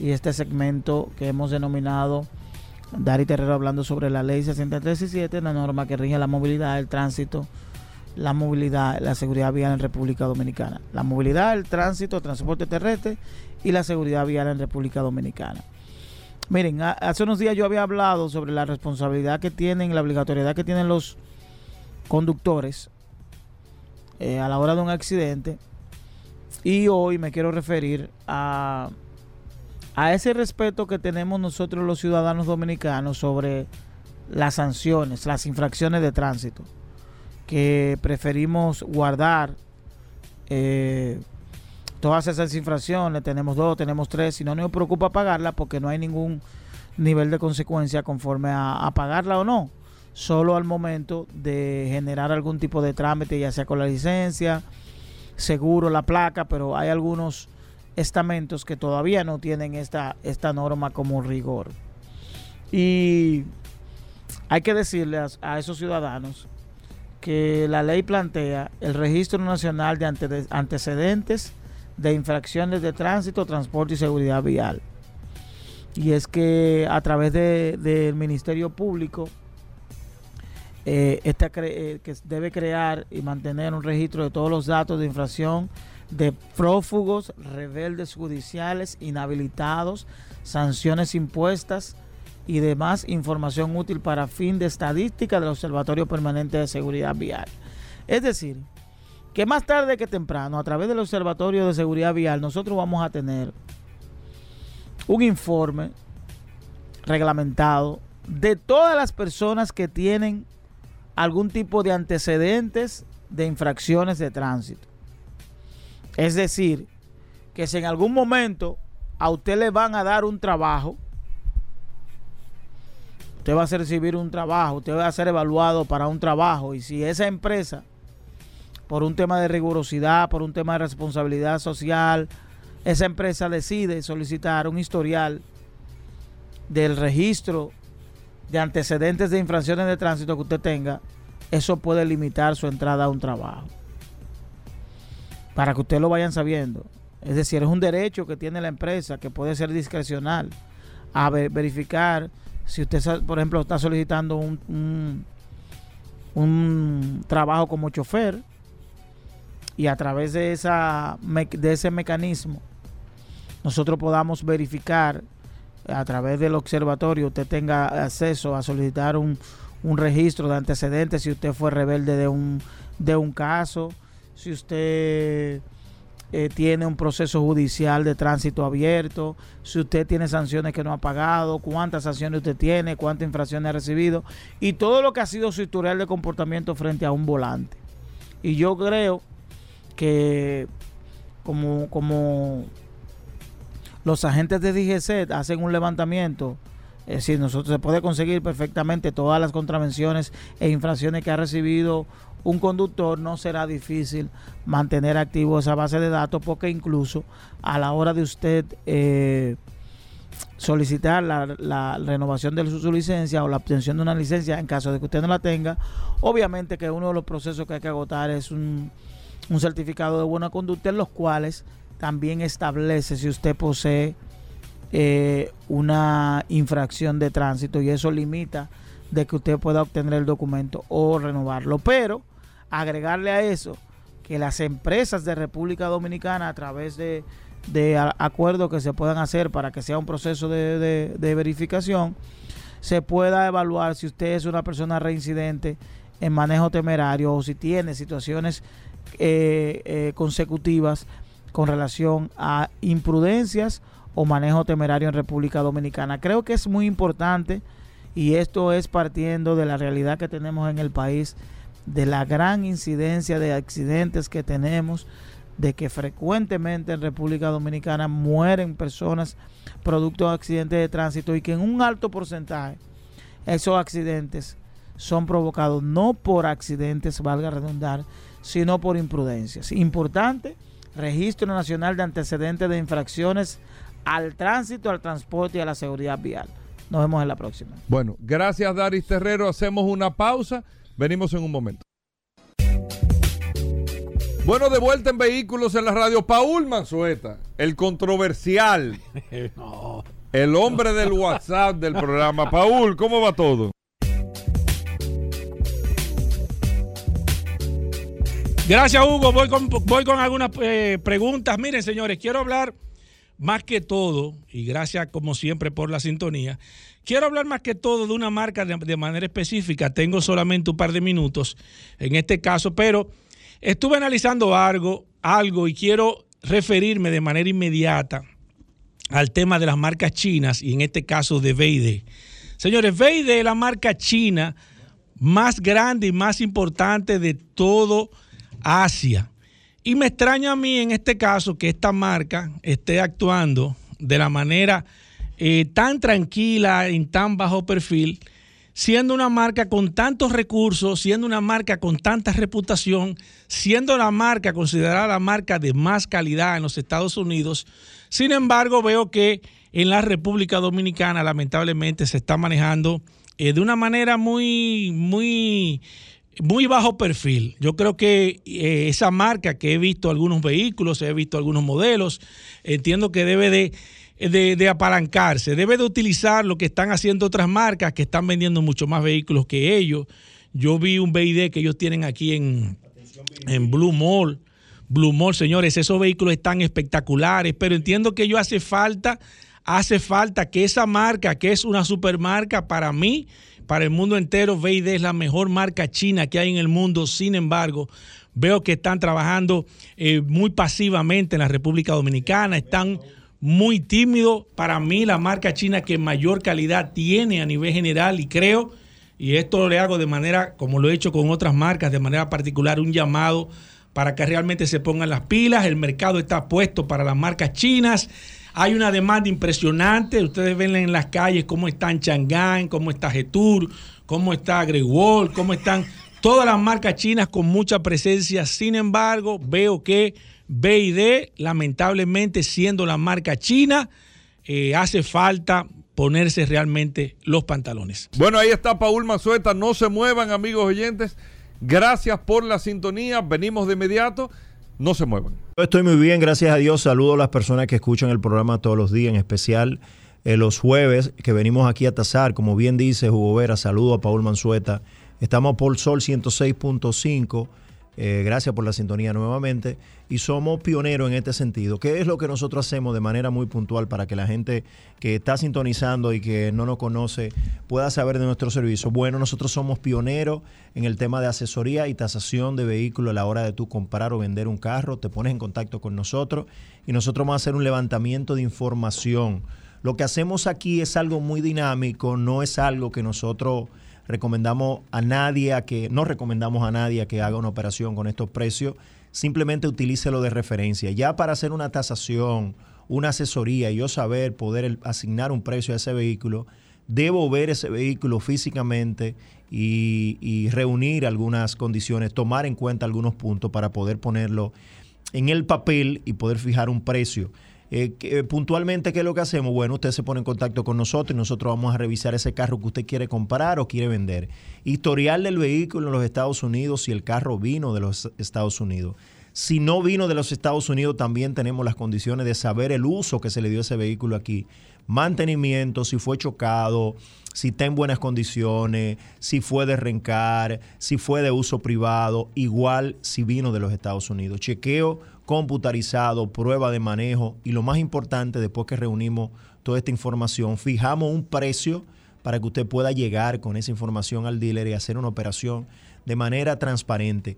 [SPEAKER 10] y este segmento que hemos denominado Dari Terrero hablando sobre la ley 6317, la norma que rige la movilidad, el tránsito, la movilidad, la seguridad vial en República Dominicana. La movilidad, el tránsito, transporte terrestre y la seguridad vial en República Dominicana. Miren, hace unos días yo había hablado sobre la responsabilidad que tienen, la obligatoriedad que tienen los conductores eh, a la hora de un accidente. Y hoy me quiero referir a, a ese respeto que tenemos nosotros los ciudadanos dominicanos sobre las sanciones, las infracciones de tránsito, que preferimos guardar eh, todas esas infracciones, tenemos dos, tenemos tres, y no nos preocupa pagarla porque no hay ningún nivel de consecuencia conforme a, a pagarla o no, solo al momento de generar algún tipo de trámite, ya sea con la licencia, seguro, la placa, pero hay algunos estamentos que todavía no tienen esta, esta norma como rigor. Y hay que decirle a, esos ciudadanos que la ley plantea el registro nacional de ante- antecedentes de infracciones de tránsito, transporte y seguridad vial. Y es que a través de- del Ministerio Público, eh, eh, que debe crear y mantener un registro de todos los datos de infracción de prófugos, rebeldes judiciales, inhabilitados, sanciones impuestas y demás información útil para fin de estadística del Observatorio Permanente de Seguridad Vial. Es decir, que más tarde que temprano, a través del Observatorio de Seguridad Vial, nosotros vamos a tener un informe reglamentado de todas las personas que tienen algún tipo de antecedentes de infracciones de tránsito. Es decir, que si en algún momento a usted le van a dar un trabajo, usted va a recibir un trabajo, usted va a ser evaluado para un trabajo y si esa empresa, por un tema de rigurosidad, por un tema de responsabilidad social, esa empresa decide solicitar un historial del registro de antecedentes de infracciones de tránsito que usted tenga, eso puede limitar su entrada a un trabajo. Para que ustedes lo vayan sabiendo. Es decir, es un derecho que tiene la empresa que puede ser discrecional a ver- verificar si usted, por ejemplo, está solicitando un, un, un trabajo como chofer y a través de, esa, de ese mecanismo nosotros podamos verificar a través del observatorio usted tenga acceso a solicitar un, un registro de antecedentes si usted fue rebelde de un, de un caso, si usted eh, tiene un proceso judicial de tránsito abierto, si usted tiene sanciones que no ha pagado, cuántas sanciones usted tiene, cuántas infracciones ha recibido y todo lo que ha sido su historial de comportamiento frente a un volante. Y yo creo que como, como los agentes de DGC hacen un levantamiento, es decir, nosotros se puede conseguir perfectamente todas las contravenciones e infracciones que ha recibido un conductor, no será difícil mantener activo esa base de datos porque incluso a la hora de usted eh, solicitar la, renovación de su, licencia o la obtención de una licencia en caso de que usted no la tenga, obviamente que uno de los procesos que hay que agotar es un, un certificado de buena conducta en los cuales también establece si usted posee eh, una infracción de tránsito y eso limita de que usted pueda obtener el documento o renovarlo. Pero agregarle a eso que las empresas de República Dominicana a través de, de acuerdos que se puedan hacer para que sea un proceso de, de- de verificación, se pueda evaluar si usted es una persona reincidente en manejo temerario o si tiene situaciones eh, eh, consecutivas con relación a imprudencias o manejo temerario en República Dominicana. Creo que es muy importante y esto es partiendo de la realidad que tenemos en el país, de la gran incidencia de accidentes que tenemos, de que frecuentemente en República Dominicana mueren personas producto de accidentes de tránsito y que en un alto porcentaje esos accidentes son provocados no por accidentes, valga redundar, sino por imprudencias. Importante, Registro Nacional de Antecedentes de Infracciones al Tránsito, al Transporte y a la Seguridad Vial. Nos vemos en la próxima.
[SPEAKER 2] Bueno, gracias Daris Terrero. Hacemos una pausa. Venimos en un momento. Bueno, de vuelta en Vehículos en la Radio, Paul Manzueta, el controversial, el hombre del WhatsApp del programa. Paul, ¿cómo va todo?
[SPEAKER 3] Gracias, Hugo. Voy con, voy con algunas eh, preguntas. Miren, señores, quiero hablar más que todo, y gracias como siempre por la sintonía, quiero hablar más que todo de una marca de, manera específica. Tengo solamente un par de minutos en este caso, pero estuve analizando algo, algo y quiero referirme de manera inmediata al tema de las marcas chinas y en este caso de BID. Señores, BID es la marca china más grande y más importante de todo Asia. Y me extraña a mí en este caso que esta marca esté actuando de la manera eh, tan tranquila, en tan bajo perfil, siendo una marca con tantos recursos, siendo una marca con tanta reputación, siendo la marca considerada la marca de más calidad en los Estados Unidos. Sin embargo, veo que en la República Dominicana lamentablemente se está manejando eh, de una manera muy, muy muy bajo perfil. Yo creo que eh, esa marca que he visto algunos vehículos, he visto algunos modelos, entiendo que debe de, de, de, apalancarse, debe de utilizar lo que están haciendo otras marcas que están vendiendo mucho más vehículos que ellos. Yo vi un BID que ellos tienen aquí en, en Blue Mall. Blue Mall, señores, esos vehículos están espectaculares, pero entiendo que ellos hace falta, hace falta que esa marca, que es una supermarca para mí, para el mundo entero, BID es la mejor marca china que hay en el mundo. Sin embargo, veo que están trabajando eh, muy pasivamente en la República Dominicana, están muy tímidos. Para mí, la marca china que mayor calidad tiene a nivel general y creo, y esto le hago de manera, como lo he hecho con otras marcas, de manera particular, un llamado para que realmente se pongan las pilas. El mercado está puesto para las marcas chinas. Hay una demanda impresionante. Ustedes ven en las calles cómo están Chang'an, cómo está Getur, cómo está Great Wall, cómo están todas las marcas chinas con mucha presencia. Sin embargo, veo que BID, lamentablemente siendo la marca china, eh, hace falta ponerse realmente los pantalones.
[SPEAKER 2] Bueno, ahí está Paul Mazueta. No se muevan, amigos oyentes. Gracias por la sintonía. Venimos de inmediato. No se muevan.
[SPEAKER 11] Yo estoy muy bien, gracias a Dios. Saludo a las personas que escuchan el programa todos los días, en especial eh, los jueves que venimos aquí a tasar. Como bien dice Hugo Vera, saludo a Paul Manzueta. Estamos por Sol 106.5. Eh, gracias por la sintonía nuevamente. Y somos pioneros en este sentido. ¿Qué es lo que nosotros hacemos de manera muy puntual para que la gente que está sintonizando y que no nos conoce pueda saber de nuestro servicio? Bueno, nosotros somos pioneros en el tema de asesoría y tasación de vehículos a la hora de tú comprar o vender un carro. Te pones en contacto con nosotros y nosotros vamos a hacer un levantamiento de información. Lo que hacemos aquí es algo muy dinámico, no es algo que nosotros recomendamos a nadie a que, no recomendamos a nadie que haga una operación con estos precios, simplemente utilícelo de referencia. Ya para hacer una tasación, una asesoría y yo saber poder asignar un precio a ese vehículo, debo ver ese vehículo físicamente y, y, reunir algunas condiciones, tomar en cuenta algunos puntos para poder ponerlo en el papel y poder fijar un precio. Eh, que, puntualmente, ¿qué es lo que hacemos? Bueno, usted se pone en contacto con nosotros y nosotros vamos a revisar ese carro que usted quiere comprar o quiere vender. Historial del vehículo en los Estados Unidos si el carro vino de los Estados Unidos. Si no vino de los Estados Unidos, también tenemos las condiciones de saber el uso que se le dio a ese vehículo aquí. Mantenimiento, si fue chocado, si está en buenas condiciones, si fue de rencar, si fue de uso privado, igual si vino de los Estados Unidos. Chequeo computarizado, prueba de manejo y lo más importante, después que reunimos toda esta información, fijamos un precio para que usted pueda llegar con esa información al dealer y hacer una operación de manera transparente.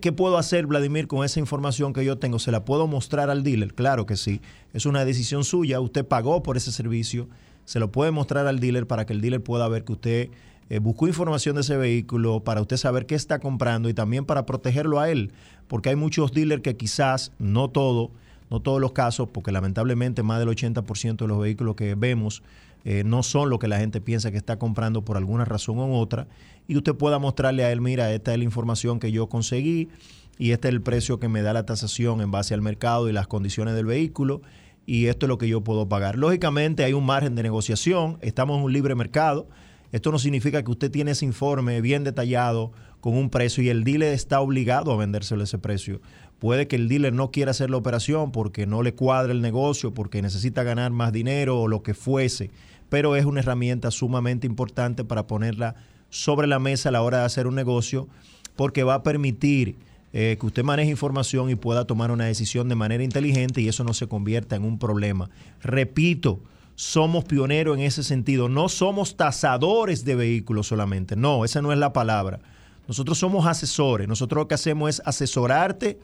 [SPEAKER 11] ¿Qué puedo hacer, Vladimir, con esa información que yo tengo? ¿Se la puedo mostrar al dealer? Claro que sí. Es una decisión suya. Usted pagó por ese servicio. Se lo puede mostrar al dealer para que el dealer pueda ver que usted eh, buscó información de ese vehículo, para usted saber qué está comprando y también para protegerlo a él. Porque hay muchos dealers que quizás, no todo, no todos los casos, porque lamentablemente más del 80% de los vehículos que vemos eh, no son lo que la gente piensa que está comprando por alguna razón u otra. Y usted pueda mostrarle a él, mira, esta es la información que yo conseguí y este es el precio que me da la tasación en base al mercado y las condiciones del vehículo y esto es lo que yo puedo pagar. Lógicamente hay un margen de negociación, estamos en un libre mercado Esto no significa que usted tiene ese informe bien detallado con un precio y el dealer está obligado a vendérselo ese precio. Puede que el dealer no quiera hacer la operación porque no le cuadra el negocio, porque necesita ganar más dinero o lo que fuese, pero es una herramienta sumamente importante para ponerla sobre la mesa a la hora de hacer un negocio porque va a permitir eh, que usted maneje información y pueda tomar una decisión de manera inteligente y eso no se convierta en un problema. Repito, somos pioneros en ese sentido. No somos tasadores de vehículos solamente. No, esa no es la palabra. Nosotros somos asesores. Nosotros lo que hacemos es asesorarte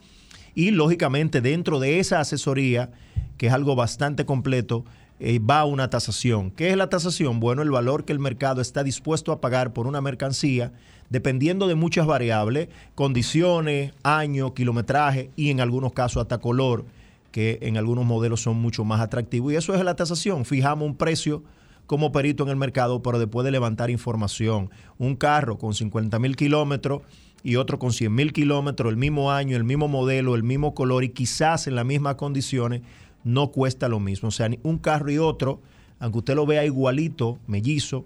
[SPEAKER 11] y lógicamente dentro de esa asesoría, que es algo bastante completo, eh, va una tasación. ¿Qué es la tasación? Bueno, el valor que el mercado está dispuesto a pagar por una mercancía, dependiendo de muchas variables, condiciones, año, kilometraje y en algunos casos hasta color, que en algunos modelos son mucho más atractivos. Y eso es la tasación. Fijamos un precio como perito en el mercado, pero después de levantar información. Un carro con 50 mil kilómetros y otro con 100 mil kilómetros, el mismo año, el mismo modelo, el mismo color y quizás en las mismas condiciones, no cuesta lo mismo. O sea, un carro y otro, aunque usted lo vea igualito, mellizo,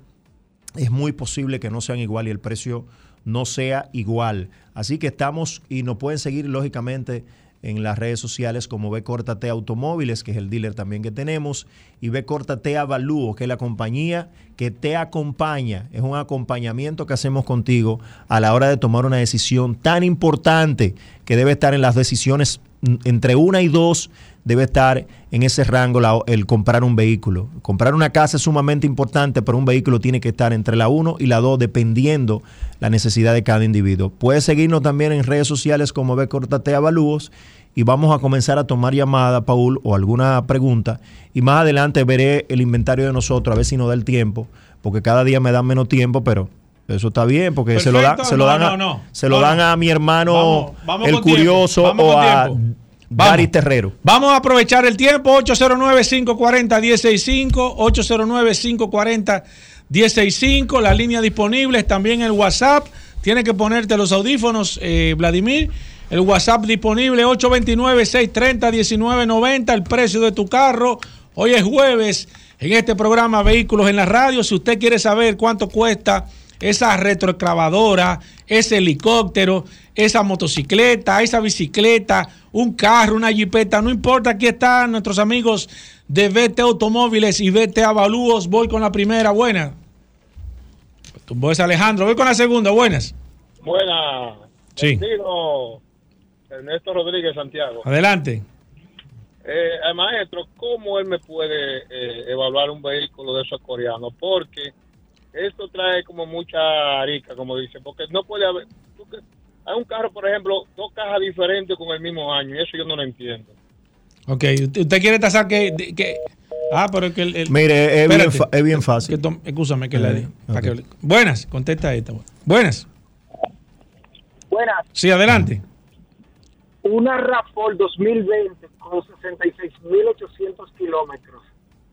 [SPEAKER 11] es muy posible que no sean igual y el precio no sea igual. Así que estamos y nos pueden seguir lógicamente en las redes sociales como B T Automóviles, que es el dealer también que tenemos, y B T Avalúo, que es la compañía que te acompaña. Es un acompañamiento que hacemos contigo a la hora de tomar una decisión tan importante que debe estar en las decisiones entre una y dos debe estar en ese rango el comprar un vehículo. Comprar una casa es sumamente importante, pero un vehículo tiene que estar entre la 1 y la 2 dependiendo la necesidad de cada individuo. Puedes seguirnos también en redes sociales como Ve Avalúos y vamos a comenzar a tomar llamada, Paul, o alguna pregunta. Y más adelante veré el inventario de nosotros, a ver si nos da el tiempo, porque cada día me dan menos tiempo, pero eso está bien, porque se lo, da, se lo dan, a, se lo dan a mi hermano el curioso o a Gary Terrero.
[SPEAKER 3] Vamos a aprovechar el tiempo, 809-540-165, 809-540-165, la línea disponible, también el WhatsApp. Tiene que ponerte los audífonos, eh, Vladimir. El WhatsApp disponible 829-630-1990, el precio de tu carro. Hoy es jueves en este programa Vehículos en la Radio. Si usted quiere saber cuánto cuesta esa retroexcavadora, ese helicóptero, esa motocicleta, esa bicicleta, un carro, una jipeta, no importa, aquí están nuestros amigos de VT Automóviles y VT Avalúos. Voy con la primera, buena. Tumbó ese Alejandro, voy con la segunda, buenas.
[SPEAKER 12] Buena.
[SPEAKER 3] Sí.
[SPEAKER 12] Ernesto Rodríguez Santiago.
[SPEAKER 3] Adelante.
[SPEAKER 12] Eh, maestro, ¿cómo él me puede eh, evaluar un vehículo de esos coreanos? Porque esto trae como mucha arica, como dice, porque no puede haber... Hay un carro, por ejemplo, dos cajas diferentes con el mismo año, y eso yo no lo entiendo.
[SPEAKER 3] Ok, ¿usted quiere tasar que, que Ah, pero es que el,
[SPEAKER 11] Mire, es bien, es bien, fácil.
[SPEAKER 3] Que escúchame que le okay. Buenas, contesta esta. Buenas.
[SPEAKER 12] Buenas.
[SPEAKER 3] Sí, adelante.
[SPEAKER 12] Una RAV4 2020 con 66.800 kilómetros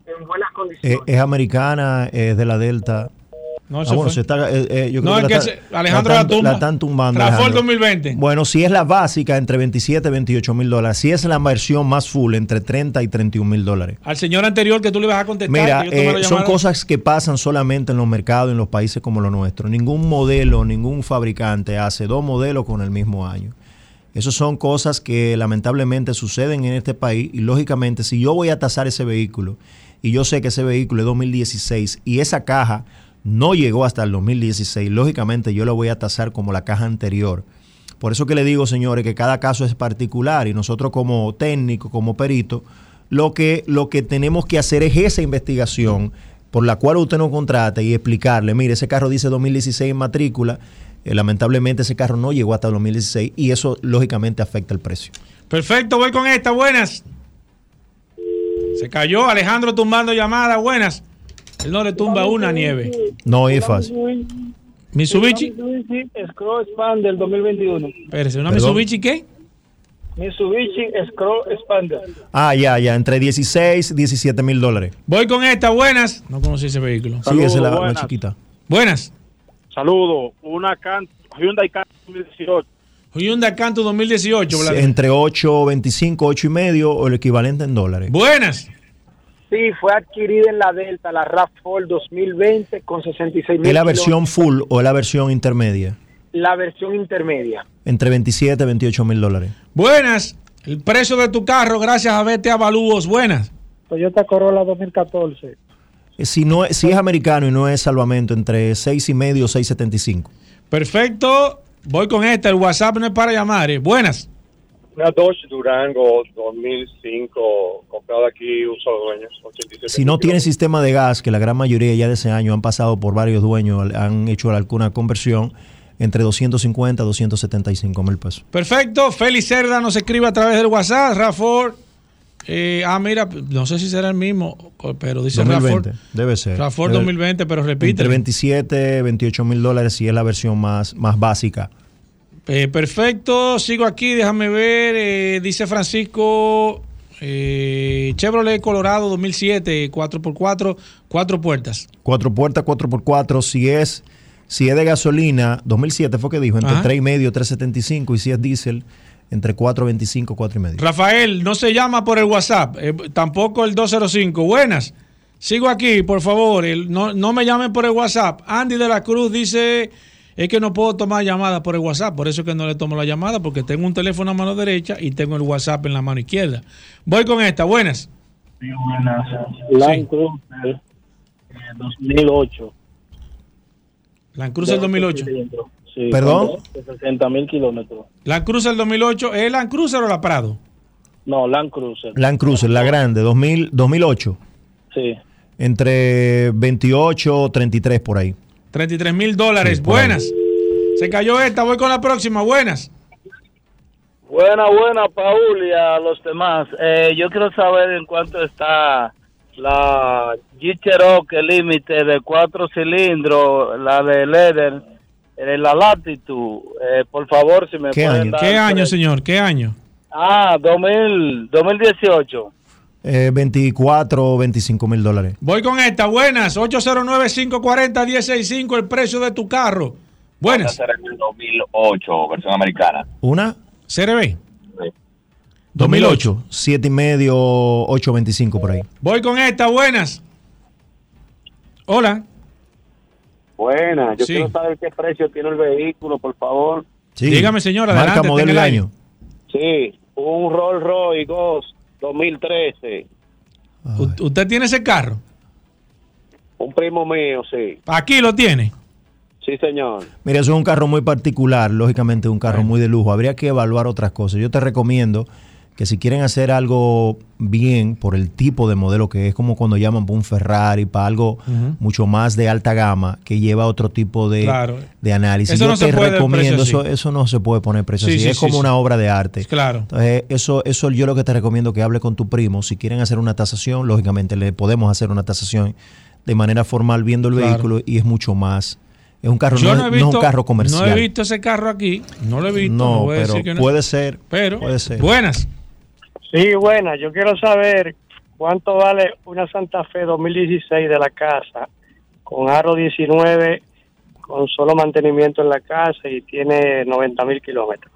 [SPEAKER 12] en buenas condiciones.
[SPEAKER 11] es americana, es de la Delta.
[SPEAKER 3] No, ah,
[SPEAKER 11] bueno, se está, eh, eh, yo
[SPEAKER 3] no, es que, Alejandro la, tumba.
[SPEAKER 11] la están tumbando.
[SPEAKER 3] 2020.
[SPEAKER 11] Bueno, si es la básica, entre 27 y 28 mil dólares. Si es la versión más full, entre 30 y 31 mil dólares.
[SPEAKER 3] Al señor anterior que tú le vas a contestar.
[SPEAKER 11] Mira, eh, son cosas que pasan solamente en los mercados, en los países como los nuestros. Ningún modelo, ningún fabricante hace dos modelos con el mismo año. Esas son cosas que lamentablemente suceden en este país y lógicamente si yo voy a tasar ese vehículo y yo sé que ese vehículo es 2016 y esa caja no llegó hasta el 2016, lógicamente yo lo voy a tasar como la caja anterior. Por eso que le digo, señores, que cada caso es particular y nosotros como técnico, como perito, lo que, lo que tenemos que hacer es esa investigación por la cual usted nos contrata y explicarle, mire, ese carro dice 2016 en matrícula, eh, lamentablemente ese carro no llegó hasta el 2016 y eso lógicamente afecta el precio.
[SPEAKER 3] Perfecto, voy con esta, buenas. Se cayó Alejandro tumbando llamada, buenas. Él no le tumba una nieve.
[SPEAKER 11] No es fácil.
[SPEAKER 3] Mitsubishi.
[SPEAKER 12] Mitsubishi Scroll Expander 2021.
[SPEAKER 3] Espérese, ¿una Mitsubishi qué?
[SPEAKER 12] Mitsubishi Scroll Expander.
[SPEAKER 11] Ah, ya, ya, entre 16 y 17 mil dólares.
[SPEAKER 3] Voy con esta, buenas. No conocí ese vehículo.
[SPEAKER 11] Sí, esa es la, chiquita.
[SPEAKER 3] Buenas.
[SPEAKER 12] Saludos. Una Hyundai Canto 2018.
[SPEAKER 3] Hyundai Canto 2018,
[SPEAKER 11] Entre 8, 25, 8 y medio o el equivalente en dólares.
[SPEAKER 3] Buenas.
[SPEAKER 13] Sí, fue adquirida en la Delta, la RAV4 2020 con 66 mil.
[SPEAKER 11] ¿Es la versión full o es la versión intermedia?
[SPEAKER 13] La versión intermedia.
[SPEAKER 11] Entre 27 y 28 mil dólares.
[SPEAKER 3] Buenas. El precio de tu carro, gracias a Vete Avalúos. Buenas.
[SPEAKER 13] Toyota Corolla 2014.
[SPEAKER 11] Eh, Si, no, es- si es americano y no es salvamento, entre 6 y medio o 6.75.
[SPEAKER 3] Perfecto. Voy con esta. El WhatsApp no es para llamar. eh. Buenas.
[SPEAKER 12] Una Dodge Durango 2005, comprada aquí, un solo dueño, 87
[SPEAKER 11] Si no tiene sistema de gas, que la gran mayoría ya de ese año han pasado por varios dueños, han hecho alguna conversión, entre 250 a 275 mil pesos.
[SPEAKER 3] Perfecto. Félix Cerda nos escribe a través del WhatsApp. Rafor. eh, ah, mira, no sé si será el mismo, pero dice
[SPEAKER 11] 2020,
[SPEAKER 3] Rafor.
[SPEAKER 11] debe ser.
[SPEAKER 3] Rafor
[SPEAKER 11] Debe-
[SPEAKER 3] 2020, pero repite.
[SPEAKER 11] Entre 27 28 mil dólares si es la versión más, más básica.
[SPEAKER 3] Eh, perfecto, sigo aquí, déjame ver. eh, dice Francisco eh, Chevrolet Colorado 2007, 4x4, cuatro puertas.
[SPEAKER 11] Cuatro puertas, 4x4, si es, si es de gasolina, 2007 fue que dijo, entre
[SPEAKER 3] Ajá.
[SPEAKER 11] 3 y medio, 375, y si es diésel, entre 4.25, 4 y medio.
[SPEAKER 3] Rafael, no se llama por el WhatsApp, eh, tampoco el 205. Buenas, sigo aquí, por favor. el- no, no me llamen por el WhatsApp. Andy de la Cruz dice: Es que no puedo tomar llamadas por el WhatsApp, por eso es que no le tomo la llamada, porque tengo un teléfono a mano derecha y tengo el WhatsApp en la mano izquierda. Voy con esta, buenas.
[SPEAKER 13] Land Cruiser eh, 2008.
[SPEAKER 3] Land Cruiser 2008.
[SPEAKER 13] Sí,
[SPEAKER 11] ¿Perdón?
[SPEAKER 13] con 60 mil kilómetros.
[SPEAKER 3] Land Cruiser 2008, ¿es Land Cruiser o la Prado?
[SPEAKER 13] No, Land Cruiser.
[SPEAKER 11] Land Cruiser, la grande, 2000, 2008,
[SPEAKER 13] Sí.
[SPEAKER 11] entre 28 o 33 por ahí.
[SPEAKER 3] 33 mil dólares. Buenas. Se cayó esta, voy con la próxima. Buenas.
[SPEAKER 14] Buena, buena, Paul, y a los demás. Eh, yo quiero saber en cuánto está la Jeep Cherokee Límite de cuatro cilindros, la de Leather, eh, la Latitude. Eh, por favor, si me
[SPEAKER 3] ¿Qué
[SPEAKER 14] pueden
[SPEAKER 3] año?
[SPEAKER 14] dar-
[SPEAKER 3] ¿Qué año, señor? ¿Qué año?
[SPEAKER 14] Ah, 2000, 2018.
[SPEAKER 11] Eh, 24 o 25 mil dólares.
[SPEAKER 3] Voy con esta. Buenas. 809-540-165, el precio de tu carro. Buenas.
[SPEAKER 15] El 2008, versión americana.
[SPEAKER 11] ¿Una?
[SPEAKER 3] CRB.
[SPEAKER 11] 2008, 7 y medio, 8.25 por ahí.
[SPEAKER 3] Voy con esta. Buenas. Hola.
[SPEAKER 15] Buena, yo
[SPEAKER 3] Sí.
[SPEAKER 15] quiero saber qué precio tiene el vehículo, por favor.
[SPEAKER 11] Sí.
[SPEAKER 3] Dígame, señor,
[SPEAKER 11] Marca,
[SPEAKER 3] adelante,
[SPEAKER 11] modelo y año.
[SPEAKER 15] Sí, un Rolls Royce Ghost 2013.
[SPEAKER 3] U- ¿Usted tiene ese carro?
[SPEAKER 15] Un primo mío, sí.
[SPEAKER 3] Aquí lo tiene.
[SPEAKER 15] Sí, señor.
[SPEAKER 11] Mira, eso es un carro muy particular, lógicamente un carro muy de lujo. Habría que evaluar otras cosas. Yo te recomiendo que si quieren hacer algo bien por el tipo de modelo que es, como cuando llaman para un Ferrari, para algo mucho más de alta gama, que lleva otro tipo de,
[SPEAKER 3] Claro.
[SPEAKER 11] de análisis.
[SPEAKER 3] Eso
[SPEAKER 11] Yo
[SPEAKER 3] no se
[SPEAKER 11] te
[SPEAKER 3] puede el
[SPEAKER 11] recomiendo, eso, no se puede poner precio
[SPEAKER 3] Sí,
[SPEAKER 11] así.
[SPEAKER 3] sí,
[SPEAKER 11] es
[SPEAKER 3] sí,
[SPEAKER 11] como una obra de arte.
[SPEAKER 3] Claro.
[SPEAKER 11] Entonces, eso, eso yo lo que te recomiendo que hable con tu primo. Si quieren hacer una tasación, lógicamente le podemos hacer una tasación de manera formal viendo el
[SPEAKER 3] Claro.
[SPEAKER 11] vehículo y es mucho más. Es un carro,
[SPEAKER 3] Yo
[SPEAKER 11] no, es- no un carro comercial.
[SPEAKER 3] No he visto ese carro aquí. No lo he visto.
[SPEAKER 11] No,
[SPEAKER 3] voy a
[SPEAKER 11] pero
[SPEAKER 3] decir que no.
[SPEAKER 11] puede ser.
[SPEAKER 3] Pero,
[SPEAKER 11] puede ser.
[SPEAKER 3] buenas.
[SPEAKER 13] Sí, buena. Yo quiero saber cuánto vale una Santa Fe 2016 de la casa con aro 19, con solo mantenimiento en la casa y tiene 90 mil kilómetros.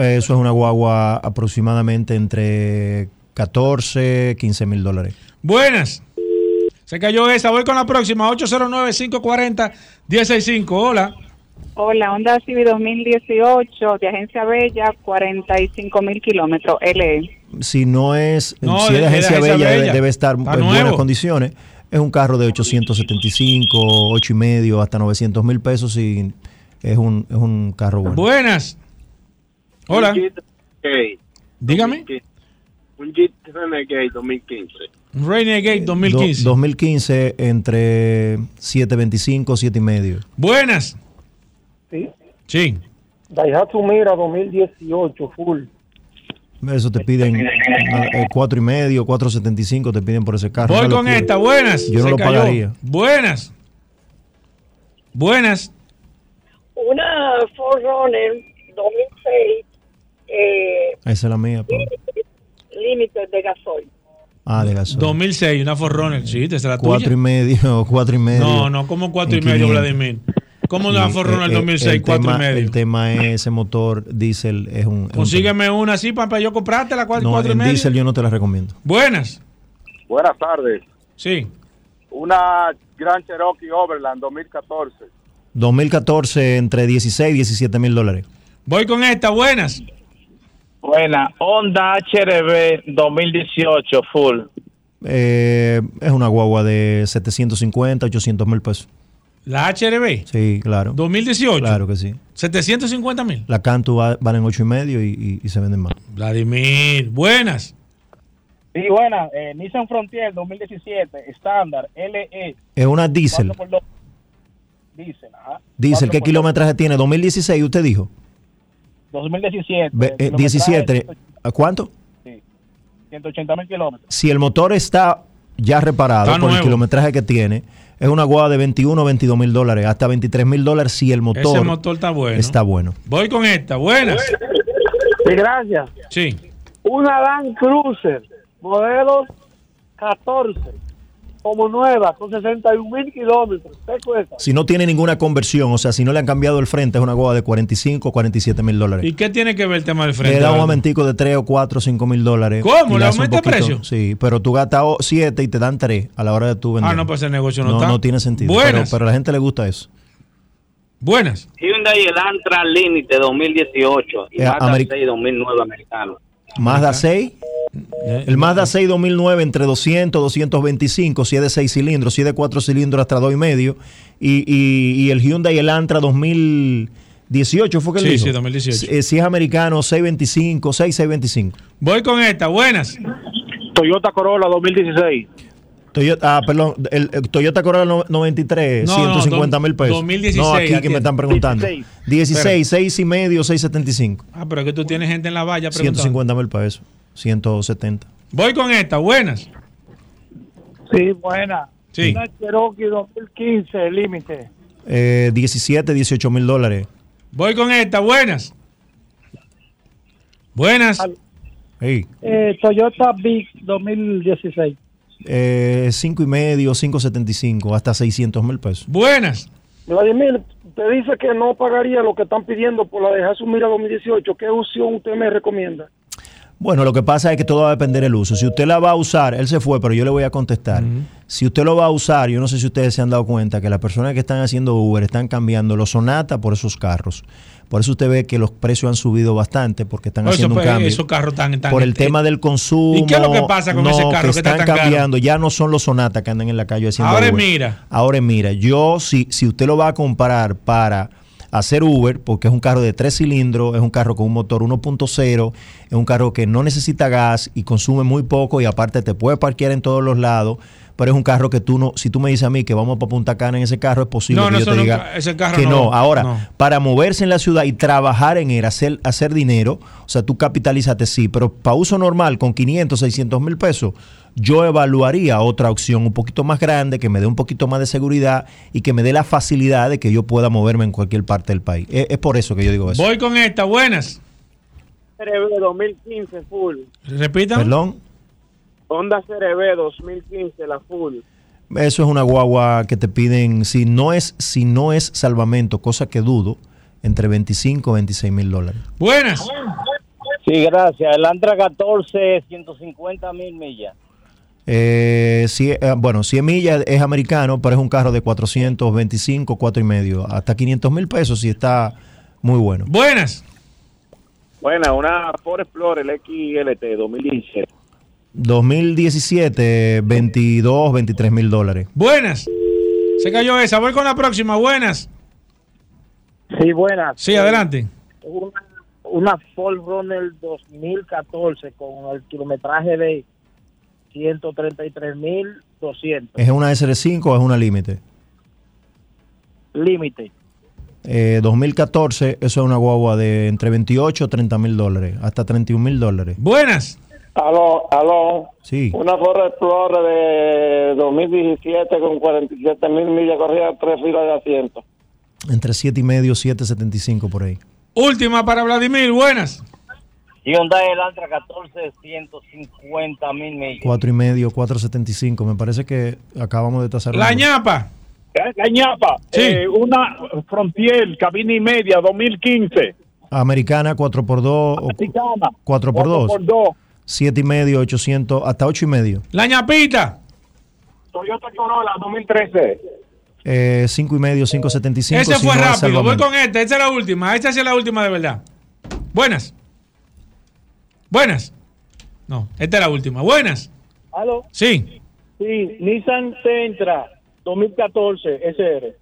[SPEAKER 11] Eso es una guagua aproximadamente entre 14, 15 mil dólares.
[SPEAKER 3] Buenas. Se cayó esa. Voy con la próxima. 809-540-165. Hola.
[SPEAKER 16] Hola, Honda Civic 2018 de Agencia Bella, 45 mil kilómetros, LE.
[SPEAKER 11] Si no es,
[SPEAKER 3] No,
[SPEAKER 11] si es
[SPEAKER 3] de-
[SPEAKER 11] de
[SPEAKER 3] de
[SPEAKER 11] agencia
[SPEAKER 3] agencia
[SPEAKER 11] bella, debe,
[SPEAKER 3] Bella.
[SPEAKER 11] debe estar
[SPEAKER 3] Está
[SPEAKER 11] en buenas
[SPEAKER 3] nuevo.
[SPEAKER 11] condiciones. Es un carro de 875, 8 y medio, hasta 900 mil pesos y es un, es un carro bueno.
[SPEAKER 3] Buenas. Hola.
[SPEAKER 12] Un Jeep Renegade.
[SPEAKER 3] Dígame.
[SPEAKER 12] Un Jeep Renegade 2015.
[SPEAKER 3] Renegade
[SPEAKER 11] Do-
[SPEAKER 3] 2015.
[SPEAKER 11] 2015 entre 725, 7 y medio.
[SPEAKER 3] Buenas.
[SPEAKER 13] Sí.
[SPEAKER 3] Sí.
[SPEAKER 13] Daihatsu Mira 2018 full.
[SPEAKER 11] Eso te piden eh, cuatro y medio, 475 te piden por ese carro.
[SPEAKER 3] Voy
[SPEAKER 11] Una
[SPEAKER 3] con esta. Buenas.
[SPEAKER 11] Yo no
[SPEAKER 3] Se
[SPEAKER 11] lo
[SPEAKER 3] cayó.
[SPEAKER 11] pagaría.
[SPEAKER 3] Buenas. Buenas.
[SPEAKER 17] Una Forerunner 2006, eh,
[SPEAKER 11] Esa es la mía.
[SPEAKER 17] límite de gasoil.
[SPEAKER 11] Ah, de gasolina.
[SPEAKER 3] 2006, una Forerunner. Sí, esa es la
[SPEAKER 11] Cuatro y
[SPEAKER 3] tuya.
[SPEAKER 11] medio, cuatro y medio.
[SPEAKER 3] No, no, como cuatro y medio,
[SPEAKER 11] 500.
[SPEAKER 3] Vladimir. ¿Cómo
[SPEAKER 11] Sí,
[SPEAKER 3] Forerunner
[SPEAKER 11] eh, eh,
[SPEAKER 3] 2006,
[SPEAKER 11] el
[SPEAKER 3] cuatro
[SPEAKER 11] tema-
[SPEAKER 3] y medio?
[SPEAKER 11] El tema es ese motor diésel es un... es un
[SPEAKER 3] Consígueme una así para yo comprarte la cuatro,
[SPEAKER 11] No,
[SPEAKER 3] cuatro y
[SPEAKER 11] en
[SPEAKER 3] medio.
[SPEAKER 11] diésel yo no te la recomiendo.
[SPEAKER 3] Buenas.
[SPEAKER 12] Buenas tardes.
[SPEAKER 3] Sí.
[SPEAKER 18] Una Grand Cherokee Overland 2014.
[SPEAKER 11] 2014 entre 16 y 17 mil dólares.
[SPEAKER 3] Voy con esta, buenas.
[SPEAKER 15] Buena, Honda HRB 2018 full.
[SPEAKER 11] Eh, es una guagua de 750, 800 mil pesos.
[SPEAKER 3] La HRB.
[SPEAKER 11] Sí, claro.
[SPEAKER 3] 2018.
[SPEAKER 11] Claro que sí.
[SPEAKER 3] 750 mil.
[SPEAKER 11] La Cantu va- valen 8 y medio y, y- y se venden más.
[SPEAKER 3] Vladimir, buenas.
[SPEAKER 15] Sí, buena, eh, Nissan Frontier 2017, estándar, LE.
[SPEAKER 11] Es una diésel.
[SPEAKER 15] 4x2. Diésel, ajá.
[SPEAKER 11] Diésel, ¿qué
[SPEAKER 15] 4x2.
[SPEAKER 11] kilometraje tiene? 2016, usted dijo.
[SPEAKER 15] 2017.
[SPEAKER 11] Ve- eh,
[SPEAKER 15] kilometraje
[SPEAKER 11] 17. ¿A cuánto?
[SPEAKER 15] 180 mil kilómetros.
[SPEAKER 11] Si el motor está ya reparado
[SPEAKER 3] Está
[SPEAKER 11] por el kilometraje que tiene, es una guagua de 21 o 22 mil dólares, hasta 23 mil dólares si el motor,
[SPEAKER 3] Ese motor está bueno.
[SPEAKER 11] está bueno.
[SPEAKER 3] Voy con esta, buenas.
[SPEAKER 13] Sí, gracias.
[SPEAKER 3] Sí.
[SPEAKER 13] Una Land Cruiser, modelo 14, como nueva, con 61 mil kilómetros. ¿Qué cuesta?
[SPEAKER 11] Si no tiene ninguna conversión, o sea, si no le han cambiado el frente, es una guagua de 45 o 47 mil dólares.
[SPEAKER 3] ¿Y qué tiene que ver el tema del frente?
[SPEAKER 11] Le da un aumentico de 3 o 4 o 5 mil dólares.
[SPEAKER 3] ¿Cómo? ¿Le
[SPEAKER 11] un
[SPEAKER 3] aumenta el precio?
[SPEAKER 11] Sí, pero tú gastas 7 y te dan 3 a la hora de tú vender.
[SPEAKER 3] Ah, no, pues el negocio no,
[SPEAKER 11] no,
[SPEAKER 3] está.
[SPEAKER 11] no tiene sentido. Pero,
[SPEAKER 3] Buenas.
[SPEAKER 11] pero a la gente le gusta eso.
[SPEAKER 3] Buenas.
[SPEAKER 15] Hyundai Elantra Límite 2018 y
[SPEAKER 11] Eh,
[SPEAKER 15] Mazda
[SPEAKER 11] Ameri-
[SPEAKER 15] 6 2009 americano.
[SPEAKER 11] Mazda 6. El Mazda 6 2009 entre 200, 225, si es de 6 cilindros, si es de 4 cilindros hasta 2,5. Y, y, y el Hyundai Elantra 2018 fue que
[SPEAKER 3] Sí,
[SPEAKER 11] dijo.
[SPEAKER 3] sí, 2018.
[SPEAKER 11] Si, si es americano, 625, 6625.
[SPEAKER 3] Voy con esta, buenas.
[SPEAKER 15] Toyota Corolla 2016.
[SPEAKER 11] Toyota, ah, perdón, el, el Toyota Corolla no- 93,
[SPEAKER 3] No,
[SPEAKER 11] 150
[SPEAKER 3] no,
[SPEAKER 11] mil pesos.
[SPEAKER 3] 2016,
[SPEAKER 11] no, aquí que me están preguntando.
[SPEAKER 3] 16.
[SPEAKER 11] 16, 6 y medio, 675.
[SPEAKER 3] Ah, pero es que tú tienes gente en la valla preguntando.
[SPEAKER 11] 150 mil pesos, 170.
[SPEAKER 3] Voy con esta, buenas.
[SPEAKER 13] Sí, buena.
[SPEAKER 3] Sí.
[SPEAKER 13] Una Cherokee 2015, límite.
[SPEAKER 11] Eh, 17, 18 mil dólares.
[SPEAKER 3] Voy con esta, buenas. Buenas.
[SPEAKER 11] Hey,
[SPEAKER 13] Eh, Toyota Big 2016.
[SPEAKER 11] eh, 5 y medio, 575, hasta 600 mil pesos.
[SPEAKER 3] Buenas.
[SPEAKER 13] Vladimir, te dice que no pagaría lo que están pidiendo por la de Jesús Mira 2018. ¿Qué opción usted me recomienda?
[SPEAKER 11] Bueno, lo que pasa es que todo va a depender del uso. Si usted la va a usar, él se fue, pero yo le voy a contestar. Si usted lo va a usar, yo no sé si ustedes se han dado cuenta que las personas que están haciendo Uber están cambiando los Sonata por esos carros. Por eso usted ve que los precios han subido bastante porque están
[SPEAKER 3] Por eso,
[SPEAKER 11] haciendo un cambio.
[SPEAKER 3] esos carros tan, tan
[SPEAKER 11] por el tema del consumo.
[SPEAKER 3] ¿Y qué es lo que pasa con
[SPEAKER 11] no,
[SPEAKER 3] ese carro que está
[SPEAKER 11] están
[SPEAKER 3] tan caro?
[SPEAKER 11] cambiando? Ya no son los Sonata que andan en la calle haciendo
[SPEAKER 3] Ahora
[SPEAKER 11] Uber.
[SPEAKER 3] Mira.
[SPEAKER 11] Ahora mira. Yo, si, si usted lo va a comparar para hacer Uber, porque es un carro de tres cilindros, es un carro con un motor 1.0, es un carro que no necesita gas y consume muy poco y aparte te puede parquear en todos los lados. Pero es un carro que tú no, si tú me dices a mí que vamos para Punta Cana en ese carro, es posible
[SPEAKER 3] No,
[SPEAKER 11] que
[SPEAKER 3] no,
[SPEAKER 11] yo te diga
[SPEAKER 3] ese carro
[SPEAKER 11] que no.
[SPEAKER 3] no,
[SPEAKER 11] Ahora,
[SPEAKER 3] no.
[SPEAKER 11] para moverse en la ciudad y trabajar en él, hacer, hacer dinero, o sea, tú capitalízate sí, pero para uso normal con 500, 600 mil pesos, yo evaluaría otra opción un poquito más grande, que me dé un poquito más de seguridad y que me dé la facilidad de que yo pueda moverme en cualquier parte del país. Es, es por eso que yo digo eso.
[SPEAKER 3] Voy con esta, buenas.
[SPEAKER 13] CRB 2015 full.
[SPEAKER 3] Repita.
[SPEAKER 11] Perdón,
[SPEAKER 13] Honda CRB 2015 la full.
[SPEAKER 11] eso es una guagua que te piden, si no es, si no es salvamento, cosa que dudo, entre 25 y 26 mil dólares.
[SPEAKER 3] Buenas.
[SPEAKER 15] Sí, gracias. El Antra 14, 150 mil millas.
[SPEAKER 11] Eh, si, eh, bueno, 100 millas es americano, pero es un carro de 425, 4 y medio, hasta 500 mil pesos si está muy bueno.
[SPEAKER 3] Buenas.
[SPEAKER 15] Buena, una Ford Explorer XLT 2017.
[SPEAKER 11] 2017, 22, 23 mil dólares.
[SPEAKER 3] Buenas. Se cayó esa. Voy con la próxima. Buenas.
[SPEAKER 13] Sí, buenas.
[SPEAKER 3] Sí, adelante.
[SPEAKER 13] Una, una Ford Runner 2014 con el kilometraje de 133.200.
[SPEAKER 11] ¿Es una SR5 o es una límite?
[SPEAKER 13] Límite.
[SPEAKER 11] Eh, 2014, eso es una guagua de entre 28 y 30 mil dólares, hasta 31 mil dólares.
[SPEAKER 3] Buenas.
[SPEAKER 12] Aló, aló.
[SPEAKER 11] Sí.
[SPEAKER 12] Una Ford Explorer de 2017 con 47 mil millas corridas, tres filas de asiento.
[SPEAKER 11] Entre 7 y medio, 7.75 por ahí.
[SPEAKER 3] Última para Vladimir. Buenas.
[SPEAKER 15] Hyundai Elantra 14, 150 mil millas.
[SPEAKER 11] 4 y medio, 4.75. Me parece que acabamos de tasar.
[SPEAKER 3] La ñapa.
[SPEAKER 18] La ñapa,
[SPEAKER 3] Sí.
[SPEAKER 18] eh, una Frontier, cabina y media, 2015.
[SPEAKER 11] Americana 4x2 o
[SPEAKER 18] Americana.
[SPEAKER 11] 4x2.
[SPEAKER 18] por dos.
[SPEAKER 11] 7 y medio, 800, hasta 8 y medio.
[SPEAKER 3] La ñapita.
[SPEAKER 18] Toyota Corolla 2013.
[SPEAKER 11] Eh, cinco y medio, 5.75.
[SPEAKER 3] Ese fue rápido. Voy con este. Esta es la última. Esta sí es la última de verdad. Buenas. Buenas. No, esta es la última. Buenas.
[SPEAKER 18] ¿Aló?
[SPEAKER 3] Sí.
[SPEAKER 18] Sí, Nissan Sentra 2014 SR.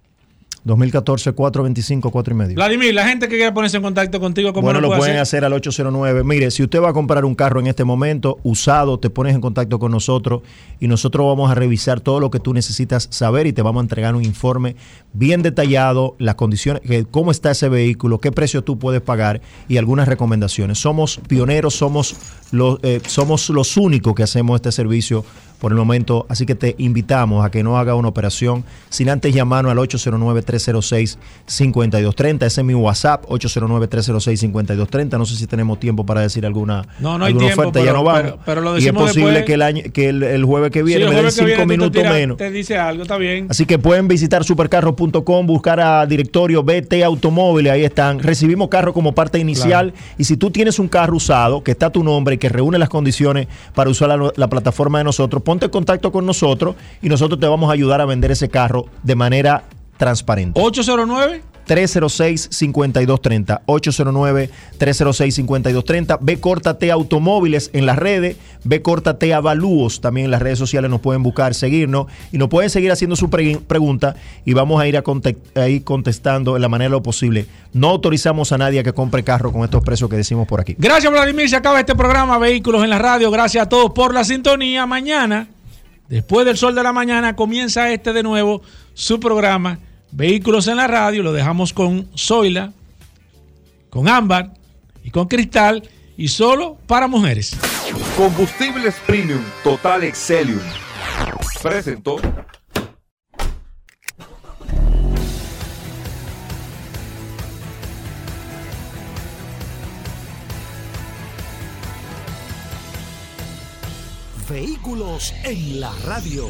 [SPEAKER 11] 2014, 4.25, 4 y medio.
[SPEAKER 3] Vladimir, la gente que quiera ponerse en contacto contigo, ¿cómo
[SPEAKER 11] Bueno,
[SPEAKER 3] lo
[SPEAKER 11] lo
[SPEAKER 3] puede
[SPEAKER 11] pueden
[SPEAKER 3] hacer?
[SPEAKER 11] hacer al 809. Mire, si usted va a comprar un carro en este momento usado, te pones en contacto con nosotros y nosotros vamos a revisar todo lo que tú necesitas saber y te vamos a entregar un informe bien detallado, las condiciones, cómo está ese vehículo, qué precio tú puedes pagar y algunas recomendaciones. Somos pioneros, somos los, eh, somos los únicos que hacemos este servicio por el momento, así que te invitamos a que no haga una operación sin antes llamarnos al 809-306-5230. Ese es mi WhatsApp, 809-306-5230. No sé si tenemos tiempo para decir alguna,
[SPEAKER 3] No, no hay
[SPEAKER 11] alguna
[SPEAKER 3] tiempo,
[SPEAKER 11] oferta, ya no vamos.
[SPEAKER 3] pero- pero lo
[SPEAKER 11] y es posible
[SPEAKER 3] después.
[SPEAKER 11] que, el, año, que el, el jueves que viene me den
[SPEAKER 3] jueves que
[SPEAKER 11] cinco
[SPEAKER 3] viene tú te
[SPEAKER 11] minutos
[SPEAKER 3] tiras-
[SPEAKER 11] menos.
[SPEAKER 3] Te dice algo, está bien.
[SPEAKER 11] Así que pueden visitar supercarros.com, buscar a directorio BT Automóviles, ahí están. Recibimos carro como parte inicial y si tú tienes un carro usado que está tu nombre y que reúne las condiciones para usar la, la plataforma de nosotros, ponte en contacto con nosotros y nosotros te vamos a ayudar a vender ese carro de manera transparente.
[SPEAKER 3] 809
[SPEAKER 11] 306-5230. 809-306-5230. Ve Córtate Automóviles en las redes. Ve Córtate Avalúos también en las redes sociales. Nos pueden buscar, seguirnos y nos pueden seguir haciendo su pre- pregunta y vamos a ir a, a ir contestando de la manera lo posible. No autorizamos a nadie a que compre carro con estos precios que decimos por aquí.
[SPEAKER 3] Gracias, Vladimir. Se acaba este programa Vehículos en la Radio. Gracias a todos por la sintonía. Mañana, después del sol de la mañana, comienza este de nuevo su programa Vehículos en la Radio. Lo dejamos con Zoila, con Ámbar y con Cristal y solo para mujeres.
[SPEAKER 6] Combustibles Premium Total Excelium. Presentó.
[SPEAKER 1] Vehículos en la radio.